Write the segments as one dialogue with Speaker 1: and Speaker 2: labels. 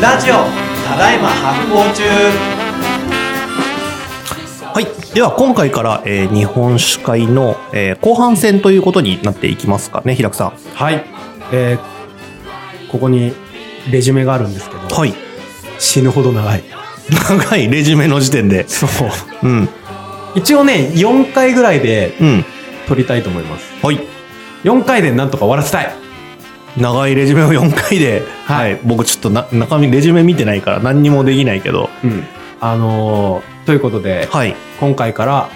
Speaker 1: ラジオただいま発行中
Speaker 2: はい。では、今回から、えー日本酒会の、えー後半戦ということになっていきますかね、平久さん。
Speaker 3: はい。えーここにレジュメがあるんですけど、
Speaker 2: はい。
Speaker 3: 死ぬほど長い。
Speaker 2: 長いレジュメの時点で。
Speaker 3: そう。
Speaker 2: うん。
Speaker 3: 一応ね、4回ぐらいで
Speaker 2: うん。
Speaker 3: 撮りたいと思います。
Speaker 2: はい。
Speaker 3: 4回でなんとか終わらせたい。
Speaker 2: 長いレジュメを4回で、は、
Speaker 3: はいい
Speaker 2: 僕ちょっとな中身レジュメ見てないから何にもできないけど、
Speaker 3: うん。あのーということで、
Speaker 2: はい。
Speaker 3: 今回から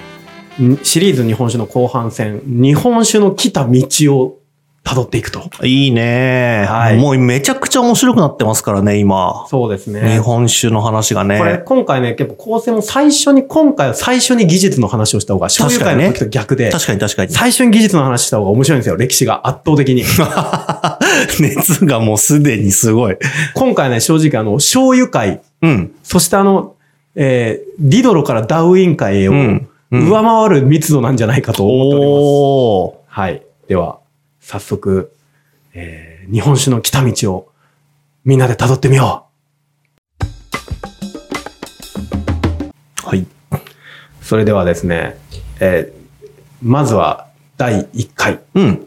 Speaker 3: んシリーズ日本酒の後半戦、日本酒の来た道を辿っていくと。
Speaker 2: いいね、
Speaker 3: はい
Speaker 2: もうめちゃくちゃ面白くなってますからね、今。
Speaker 3: そうですね。
Speaker 2: 日本酒の話がね。
Speaker 3: これ、今回ね、結構構成も最初に、今回は最初に技術の話をした方が、醤油会の時と逆で、
Speaker 2: 確かに確かに。
Speaker 3: 最初に技術の話した方が面白いんですよ、歴史が圧倒的に。
Speaker 2: 熱がもうすでにすごい。
Speaker 3: 今回ね、正直あの、醤油会、
Speaker 2: うん。
Speaker 3: そしてあの、えー、ディドロからダウイン会へを上回る密度なんじゃないかと思っております。
Speaker 2: おー。
Speaker 3: はい。では、早速、えー、日本酒の来た道をみんなで辿ってみよ
Speaker 2: はい。
Speaker 3: う。それではですね、えー、まずは第1回。
Speaker 2: うん。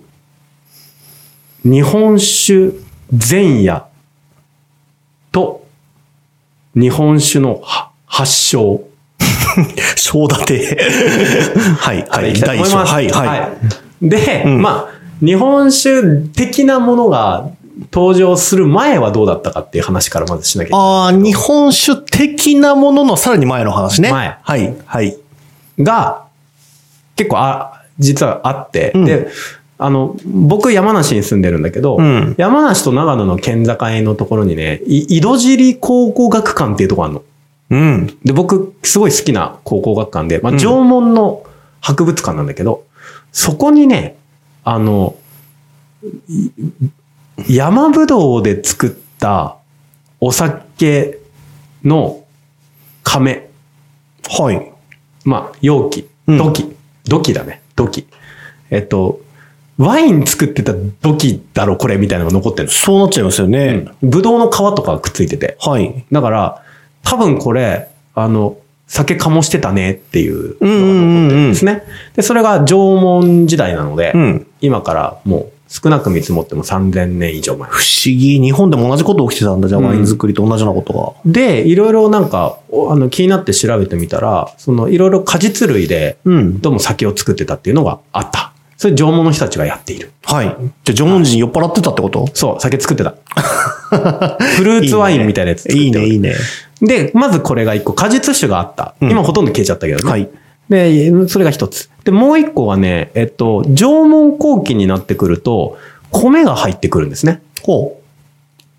Speaker 3: 日本酒前夜と日本酒のは発祥。
Speaker 2: 正立て。はい、はい。
Speaker 3: いきたいと思います。
Speaker 2: はい、はい。
Speaker 3: で、
Speaker 2: うん
Speaker 3: まあ、日本酒的なものが登場する前はどうだったかっていう話からまずしなきゃいけない。
Speaker 2: ああ、日本酒的なもののさらに前の話ね。
Speaker 3: 前
Speaker 2: はい、はい。
Speaker 3: が、結構あ、実はあって、
Speaker 2: うん
Speaker 3: で、あの、僕山梨に住んでるんだけど、
Speaker 2: うん
Speaker 3: 山梨と長野の県境のところにね、い井戸尻考古学館っていうところあるの。
Speaker 2: うん。
Speaker 3: で、僕、すごい好きな考古学館で、まあ、
Speaker 2: うん
Speaker 3: 縄文の博物館なんだけど、そこにね、あの、い山ぶどうで作ったお酒の亀、
Speaker 2: はい。
Speaker 3: まあ、容器、
Speaker 2: うん
Speaker 3: 土器、土器だね、土器。えっと、ワイン作ってた土器だろ、これ、みたいなのが残ってる
Speaker 2: そうなっちゃいますよね。
Speaker 3: の。ぶどうの皮とかがくっついてて。
Speaker 2: はい。
Speaker 3: だから、多分これ、あの、酒醸してたねっていう
Speaker 2: うんうんうん
Speaker 3: のが残ってる
Speaker 2: うんん
Speaker 3: ですね。で、それが縄文時代なので、
Speaker 2: うん。
Speaker 3: 今からもう少なく見積もっても3000年以上前。
Speaker 2: 不思議。日本でも同じこと起きてたんだ。じゃあ、
Speaker 3: うん
Speaker 2: ワイン作りと同じようなこと
Speaker 3: で、いろいろなんか、おあの、気になって調べてみたら、その、いろいろ果実類で、
Speaker 2: が。うん。
Speaker 3: どうも酒を作ってたっていうのがあった。それ縄文の人たちがやっている。
Speaker 2: はい。じゃあ、縄文人酔っ払ってたってこと？
Speaker 3: そう、酒作ってた。フルーツワインみたいなやつ作って
Speaker 2: いいね、いいね。
Speaker 3: で、まずこれが一個、果実酒があった。
Speaker 2: うん
Speaker 3: 今ほとんど消えちゃったけどね。
Speaker 2: はい。
Speaker 3: で、それが一つ。で、もう一個はね、えっと、縄文後期になってくると、米が入ってくるんですね。
Speaker 2: ほ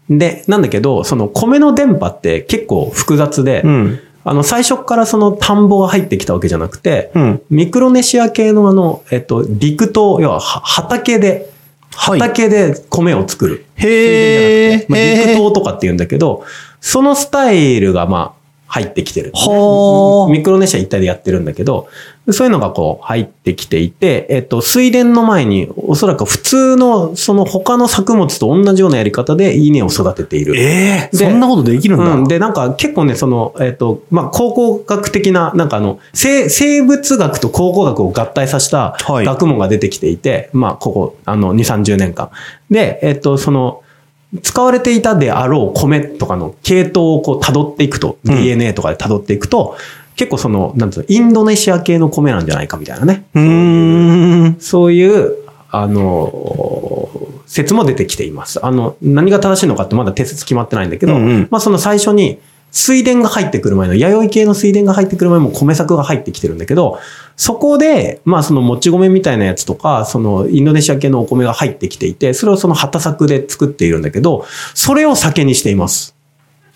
Speaker 3: で、なんだけど、その米の電波って結構複雑で、
Speaker 2: う。うん。
Speaker 3: あの、最初からその田んぼが入ってきたわけじゃなくて、
Speaker 2: うん。
Speaker 3: ミクロネシア系のあの、えっと、陸島、要はは畑で、
Speaker 2: はい。
Speaker 3: 畑で米を作る。
Speaker 2: へえ。
Speaker 3: まあ、陸島とかって言うんだけど、そのスタイルがまあ入ってきてる、
Speaker 2: はあ
Speaker 3: ミクロネシア一帯でやってるんだけど、そういうのがこう入ってきていて、えっと、水田の前におそらく普通のその他の作物と同じようなやり方で稲を育てている。
Speaker 2: ええ
Speaker 3: で
Speaker 2: そんなことできるんだ。
Speaker 3: うん。で、なんか結構ね、その、えっ、と、まあ、考古学的な、なんかあの、生生物学と考古学を合体させた
Speaker 2: はい
Speaker 3: 学問が出てきていて、まあ、ここ、あの、2、30年間。で、えっ、と、その、使われていたであろう米とかの系統をこう辿っていくと、
Speaker 2: うん
Speaker 3: DNA とかで辿っていくと、結構その、なんつうの、インドネシア系の米なんじゃないかみたいなね。
Speaker 2: うーん。
Speaker 3: そういう、あの、説も出てきています。あの、何が正しいのかってまだ定説決まってないんだけど、
Speaker 2: うんうん
Speaker 3: まあその最初に、水田が入ってくる前の、弥生系の水田が入ってくる前も米作が入ってきてるんだけど、そこで、まあそのもち米みたいなやつとか、そのインドネシア系のお米が入ってきていて、それをその旗作で作っているんだけど、それを酒にしています。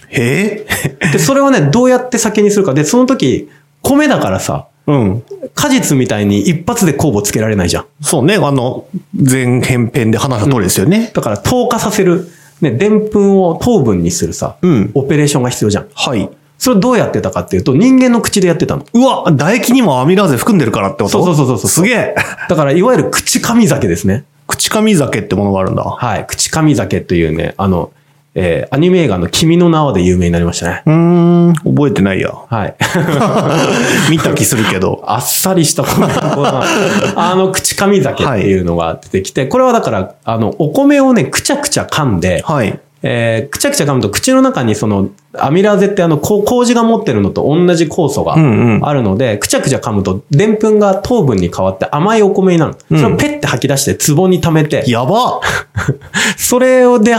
Speaker 2: へえ。
Speaker 3: で、それはね、どうやって酒にするか。で、その時、米だからさ、
Speaker 2: うん。
Speaker 3: 果実みたいに一発で酵母つけられないじゃん。
Speaker 2: そうね。あの、前編編で話した通りですよね。
Speaker 3: だから糖化させる、ね、でんぷんを糖分にするさ、
Speaker 2: うん
Speaker 3: オペレーションが必要じゃん。
Speaker 2: はい。
Speaker 3: それをどうやってたかっていうと、人間の口でやってたの。
Speaker 2: うわ、唾液にもアミラーゼ含んでるからってこと？
Speaker 3: そうそうそうそうそう
Speaker 2: すげえ。
Speaker 3: だから、いわゆる口噛み酒ですね。
Speaker 2: 口噛み酒ってものがあるんだ。
Speaker 3: はい。口噛み酒というね、あの、えーアニメ映画の君の名はで有名になりましたね。
Speaker 2: うーん、覚えてないや。
Speaker 3: はい。
Speaker 2: 見た気するけど。
Speaker 3: あっさりした米粉が、あの、口噛酒っていうのが出てきて、これはだから、あの、お米をね、くちゃくちゃ噛んで、
Speaker 2: はい。
Speaker 3: えーくちゃくちゃ噛むと口の中にその、アミラーゼってあの、こう麹が持ってるのと同じ酵素が
Speaker 2: うんうん
Speaker 3: あるので、くちゃくちゃ噛むと、でんぷんが糖分に変わって甘いお米になる。それをペッて吐き出して壺に溜めて、
Speaker 2: やば
Speaker 3: それをで、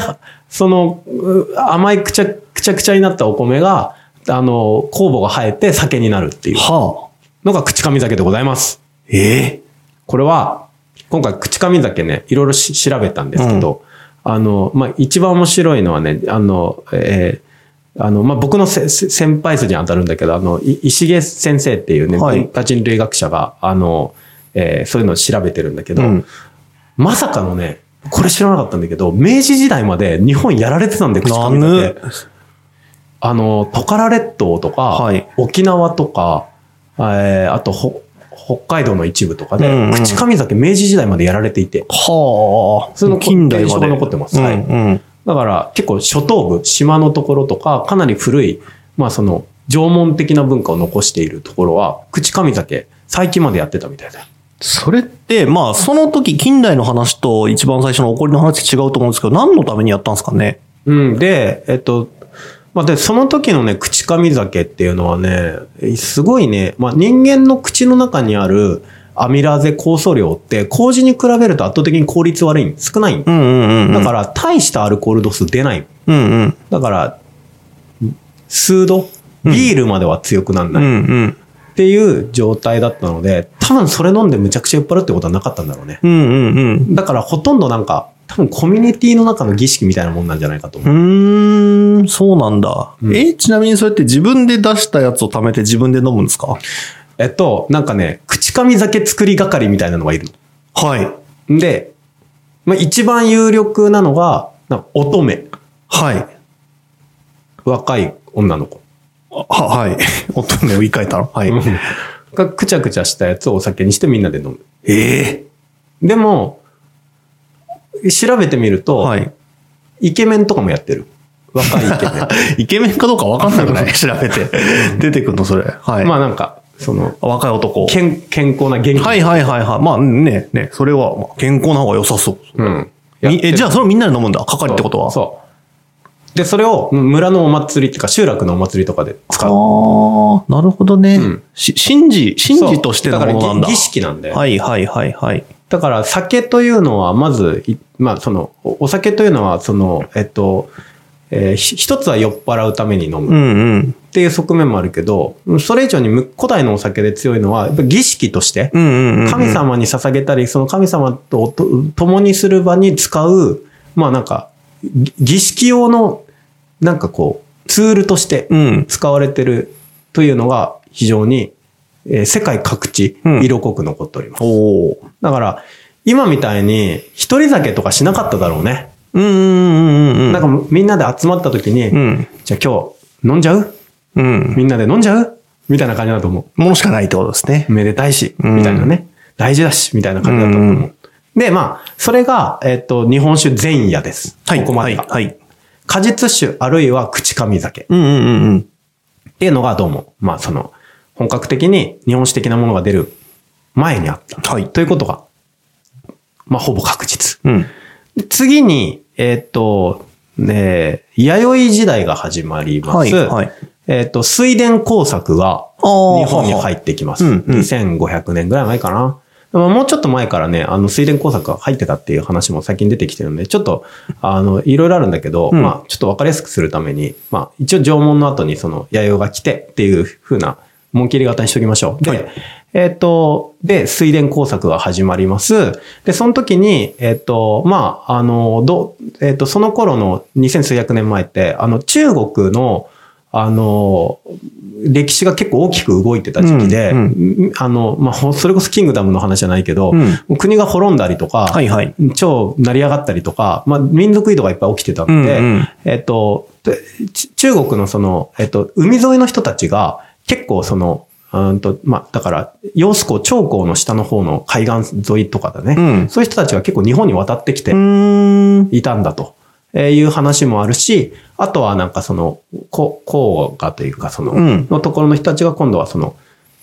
Speaker 3: その、う甘いくちゃくちゃくちゃになったお米が、あの、酵母が生えて酒になるっていう。
Speaker 2: はあ。
Speaker 3: のが口噛み酒でございます。
Speaker 2: ええ
Speaker 3: これは、今回口噛み酒ね、いろいろし調べたんですけど、あの、まあ、一番面白いのはね、あの、えーあの、まあ、僕の先輩筋に当たるんだけど、あの、い石毛先生っていうね、
Speaker 2: はい。
Speaker 3: 文化人類学者が、あの、えーそういうのを調べてるんだけど、
Speaker 2: うん。
Speaker 3: まさかのね、これ知らなかったんだけど、明治時代まで日本やられてたんで、口噛み
Speaker 2: な
Speaker 3: 酒。あの、トカラ列島とか、
Speaker 2: はい
Speaker 3: 沖縄とか、えーあとほ、北海道の一部とかで、
Speaker 2: うんうん
Speaker 3: 口噛み酒明治時代までやられていて、
Speaker 2: はあ。
Speaker 3: その
Speaker 2: 近代ま
Speaker 3: 残ってますはい
Speaker 2: うんうん。
Speaker 3: だから結構初頭部、島のところとか、かなり古い、まあその、縄文的な文化を残しているところは、口噛み酒、最近までやってたみたいだよ。
Speaker 2: それって、まあ、その時、近代の話と一番最初の起こりの話違うと思うんですけど、何のためにやったんですかね？
Speaker 3: うん。で、えっと、まあ、で、その時のね、口噛み酒っていうのはね、すごいね、まあ、人間の口の中にあるアミラーゼ酵素量って、麹に比べると圧倒的に効率悪いん少ないん
Speaker 2: うんうんうんうん。
Speaker 3: だから、大したアルコール度数出ない。
Speaker 2: うんうん。
Speaker 3: だから、数度ビールまでは強くなら
Speaker 2: う
Speaker 3: ない。
Speaker 2: んうん。
Speaker 3: っていう状態だったので、多分それ飲んでむちゃくちゃ酔っ払うってことはなかったんだろうね。
Speaker 2: うんうんうん。
Speaker 3: だからほとんどなんか、多分コミュニティの中の儀式みたいなもんなんじゃないかと思う。
Speaker 2: うーん、そうなんだ。
Speaker 3: うん
Speaker 2: え、ちなみにそれって自分で出したやつを貯めて自分で飲むんですか？
Speaker 3: えっと、なんかね、口噛み酒作り係みたいなのがいる
Speaker 2: はい。
Speaker 3: の。で、まあ、一番有力なのが、な乙女。
Speaker 2: はい。
Speaker 3: 若い女の子。
Speaker 2: は、はい。乙女を言い換えたの？はい。
Speaker 3: がくちゃくちゃしたやつをお酒にしてみんなで飲む。
Speaker 2: え
Speaker 3: でも、調べてみると、
Speaker 2: えはい。
Speaker 3: イケメンとかもやってる。若いイケメン。
Speaker 2: イケメンかどうかわかんなくない 調べて。出てくんのそれ。はい。
Speaker 3: まあなんか、その、
Speaker 2: 若い男。
Speaker 3: 健健康な元気な
Speaker 2: はいはいはいはい。まあね、ね、それはまあ健康な方が良さそう。
Speaker 3: うん。
Speaker 2: みえ、じゃ
Speaker 3: あ、
Speaker 2: あそれをみんなで飲むんだ。係ってことは。
Speaker 3: そう。で、それを村のお祭りっていうか集落のお祭りとかで使う。
Speaker 2: ああ、なるほどね。
Speaker 3: うん
Speaker 2: し神事、神事としてのものなんだ。
Speaker 3: そうから儀儀式なんで。
Speaker 2: はいはいはいはい。
Speaker 3: だから酒というのは、まず、いまあ、その、おお酒というのは、その、えっと、えーひ一つは酔っ払うために飲
Speaker 2: う
Speaker 3: むっ
Speaker 2: んうん。
Speaker 3: ていう側面もあるけど、それ以上にむ古代のお酒で強いのは、やっぱ儀式として
Speaker 2: う、んうんうんうん。
Speaker 3: 神様に捧げたり、その神様とと共にする場に使う、まあなんか、ぎ儀式用の、なんかこう、ツールとして
Speaker 2: うん。
Speaker 3: 使われてるというのが非常に、えー世界各地
Speaker 2: うん
Speaker 3: 色濃く残っております。
Speaker 2: おお。
Speaker 3: だから、今みたいに一人酒とかしなかっただろうね。
Speaker 2: うんうんうんうん。
Speaker 3: なんかみんなで集まった時に、
Speaker 2: うん。
Speaker 3: じゃあ今日飲んじゃう？
Speaker 2: うん。
Speaker 3: みんなで飲んじゃう？みたいな感じだと思
Speaker 2: ものしかないってことですね
Speaker 3: う。。めでたいし、
Speaker 2: うん
Speaker 3: みたいなね。大事だし、みたいな感じだったと思う。
Speaker 2: うん
Speaker 3: で、まあ、それが、えっ、と、日本酒前夜です。
Speaker 2: はい。
Speaker 3: ここまでが。
Speaker 2: はい。はい。
Speaker 3: 果実酒あるいは口噛み酒っ
Speaker 2: うんうんうんうん。
Speaker 3: ていうのがどうも、まあその、本格的に日本酒的なものが出る前にあった。
Speaker 2: はい
Speaker 3: ということが、まあほぼ確実。
Speaker 2: うん。
Speaker 3: で次に、えっ、と、ね、弥生時代が始まります。
Speaker 2: はいはい
Speaker 3: えっ、と、水田工作が日本に入ってきます。
Speaker 2: うんうん
Speaker 3: 2500年ぐらい前かな。でももうちょっと前からね、あの、水田工作が入ってたっていう話も最近出てきてるんで、ちょっと、あの、いろいろあるんだけど、
Speaker 2: うん
Speaker 3: まあ、ちょっとわかりやすくするために、まあ、一応縄文の後にその、弥生が来てっていう風な、紋切り型にしときましょう。で、
Speaker 2: はい
Speaker 3: えっ、と、で、水田工作が始まります。で、その時に、えっ、と、まあ、あの、ど、えっ、と、その頃の2000数百年前って、あの、中国の、あの、歴史が結構大きく動いてた時期で、
Speaker 2: うん
Speaker 3: あの、まあ、ほそれこそキングダムの話じゃないけど、
Speaker 2: うん
Speaker 3: 国が滅んだりとか、
Speaker 2: はいはい。
Speaker 3: 超成り上がったりとか、まあ、民族移動がいっぱい起きてたので、
Speaker 2: うんうん
Speaker 3: えっと、中国のその、えっと、海沿いの人たちが結構その、うんと、まあ、だから、揚子江、長江の下の方の海岸沿いとかだね、
Speaker 2: うん
Speaker 3: そういう人たちが結構日本に渡ってきて。いたんだと。えーいう話もあるし、あとはなんかその、こ黄河というかその、
Speaker 2: うん
Speaker 3: のところの人たちが今度はその、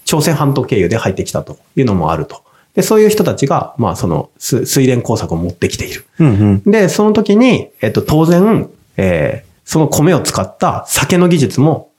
Speaker 3: 朝鮮半島経由で入ってきたというのもあると。で、そういう人たちが、まあその、す水田工作を持ってきている。
Speaker 2: うんうん。
Speaker 3: で、その時に、えっと、当然、えーその米を使った酒の技術も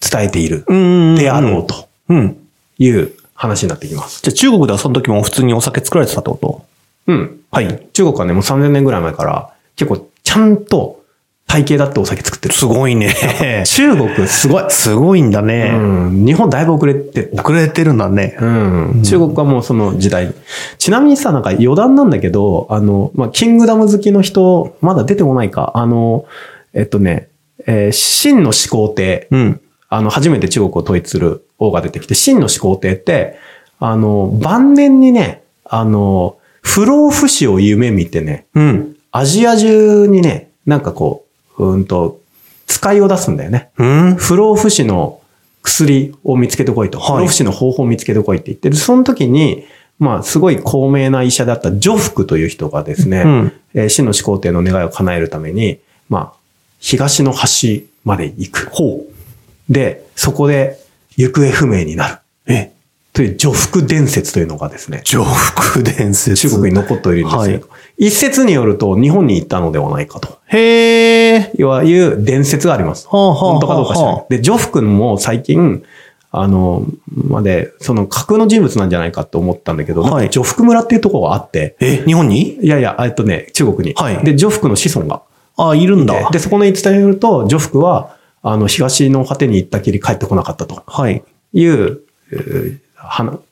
Speaker 3: 伝えている
Speaker 2: うん。
Speaker 3: であろうと
Speaker 2: うん。
Speaker 3: いう話になってきます。
Speaker 2: じゃあ中国ではその時も普通にお酒作られてたってこと？
Speaker 3: うん。
Speaker 2: はい。
Speaker 3: 中国はね、もう3000年ぐらい前から、結構、ちゃんと体系だってお酒作ってる。
Speaker 2: すごいね。
Speaker 3: 中国すごい。
Speaker 2: すごいんだ
Speaker 3: う
Speaker 2: ね。
Speaker 3: ん。日本だいぶ遅れてた。
Speaker 2: 遅れてるんだね。
Speaker 3: うん。中国はもうその時代。ちなみにさ、なんか余談なんだけど、あの、まあ、キングダム好きの人、まだ出てこないか。あの、えっとね、えー真の始皇帝。
Speaker 2: うん。
Speaker 3: あの、初めて中国を統一する王が出てきて、真の始皇帝って、あの、晩年にね、あの、不老不死を夢見てね、
Speaker 2: うん。
Speaker 3: アジア中にね、なんかこう、うーんと、使いを出すんだよね。
Speaker 2: うん？
Speaker 3: 不老不死の薬を見つけてこいと。
Speaker 2: はい
Speaker 3: 不老不死の方法を見つけてこいって言ってる。その時に、まあ、すごい高名な医者だったジ福という人がですね、
Speaker 2: うん
Speaker 3: えー真の始皇帝の願いを叶えるために、まあ、東の端まで行く。
Speaker 2: ほう。
Speaker 3: で、そこで行方不明になる。
Speaker 2: え、
Speaker 3: という除福伝説というのがですね、
Speaker 2: 上福伝説。
Speaker 3: 中国に残っているんです
Speaker 2: はい
Speaker 3: よ。一説によると日本に行ったのではないかと。
Speaker 2: へえ。
Speaker 3: いわゆる伝説があります。
Speaker 2: はあはあはあ
Speaker 3: 本当かどうか知らない。で、ジョフ君も最近、あの、まで、その架空の人物なんじゃないかと思ったんだけど、
Speaker 2: はい
Speaker 3: なんかジョフク村っていうところがあって、
Speaker 2: え、日本に？
Speaker 3: いやいや、えっとね、中国に。
Speaker 2: はい
Speaker 3: で、ジョフクの子孫が
Speaker 2: あ、いるんだ。
Speaker 3: で、そこの伝えによると、ジョフクは、あの、東の果てに行ったきり帰ってこなかったと
Speaker 2: はい。
Speaker 3: いう、え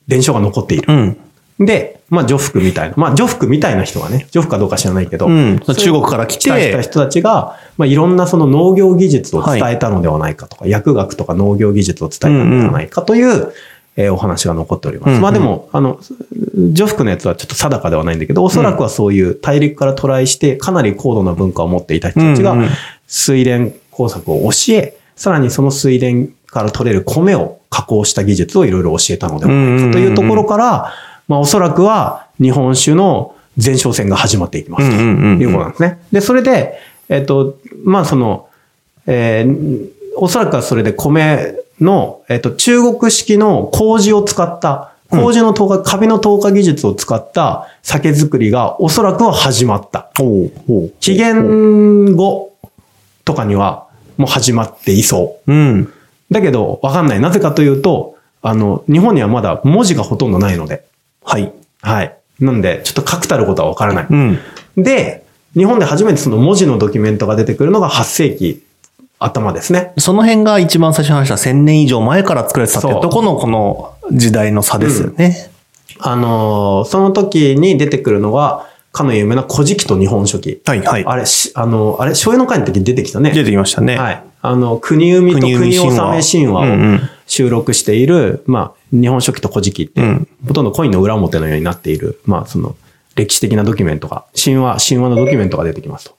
Speaker 3: 伝承が残っている。
Speaker 2: うん。
Speaker 3: で、まあ、ジョフクみたいな、まあ、ジョフクみたいな人がね、ジョフクかどうか知らないけど、
Speaker 2: うん中国から来て
Speaker 3: 来た人たちが、まあ、いろんなその農業技術を伝えたのではないかとか、薬学とか農業技術を伝えたのではないかという、えーお話が残っております。
Speaker 2: うんうん
Speaker 3: まあでも、あの、ジョフクのやつはちょっと定かではないんだけど、おそらくはそういう大陸から渡来して、かなり高度な文化を持っていた人たちが
Speaker 2: うんうん、
Speaker 3: 水田工作を教え、さらにその水田から取れる米を加工した技術をいろいろ教えたのではないかというところから、まあおそらくは日本酒の前哨戦が始まっていきますということなんですね。で、それで、えっと、まあその、えーおそらくはそれで米の、えっと、中国式の麹を使った、麹の糖化、カビの糖化技術を使った酒造りがおそらくは始まった。
Speaker 2: ほう、ほう。
Speaker 3: 紀元後とかにはもう始まっていそう。
Speaker 2: うん。
Speaker 3: だけど、わかんない。なぜかというと、あの、日本にはまだ文字がほとんどないので。
Speaker 2: はい。
Speaker 3: はい。なんで、ちょっと確たることはわからない。
Speaker 2: うん。
Speaker 3: で、日本で初めてその文字のドキュメントが出てくるのが8世紀頭ですね。
Speaker 2: その辺が一番最初に話した1000年以上前から作られてたってとこのこの時代の差ですよね。
Speaker 3: あのーその時に出てくるのが、かの有名な古事記と日本書紀。
Speaker 2: はい、はい。
Speaker 3: あれ、しあの、あれ、醤油の会の時に出てきたね。
Speaker 2: 出てきましたね。
Speaker 3: はい。あの、国生みと
Speaker 2: 国
Speaker 3: 納め神話を収録している、まあ、日本書紀と古事記って、
Speaker 2: うん
Speaker 3: ほとんどコインの裏表のようになっている、まあ、その、歴史的なドキュメントが、神話、神話のドキュメントが出てきますと。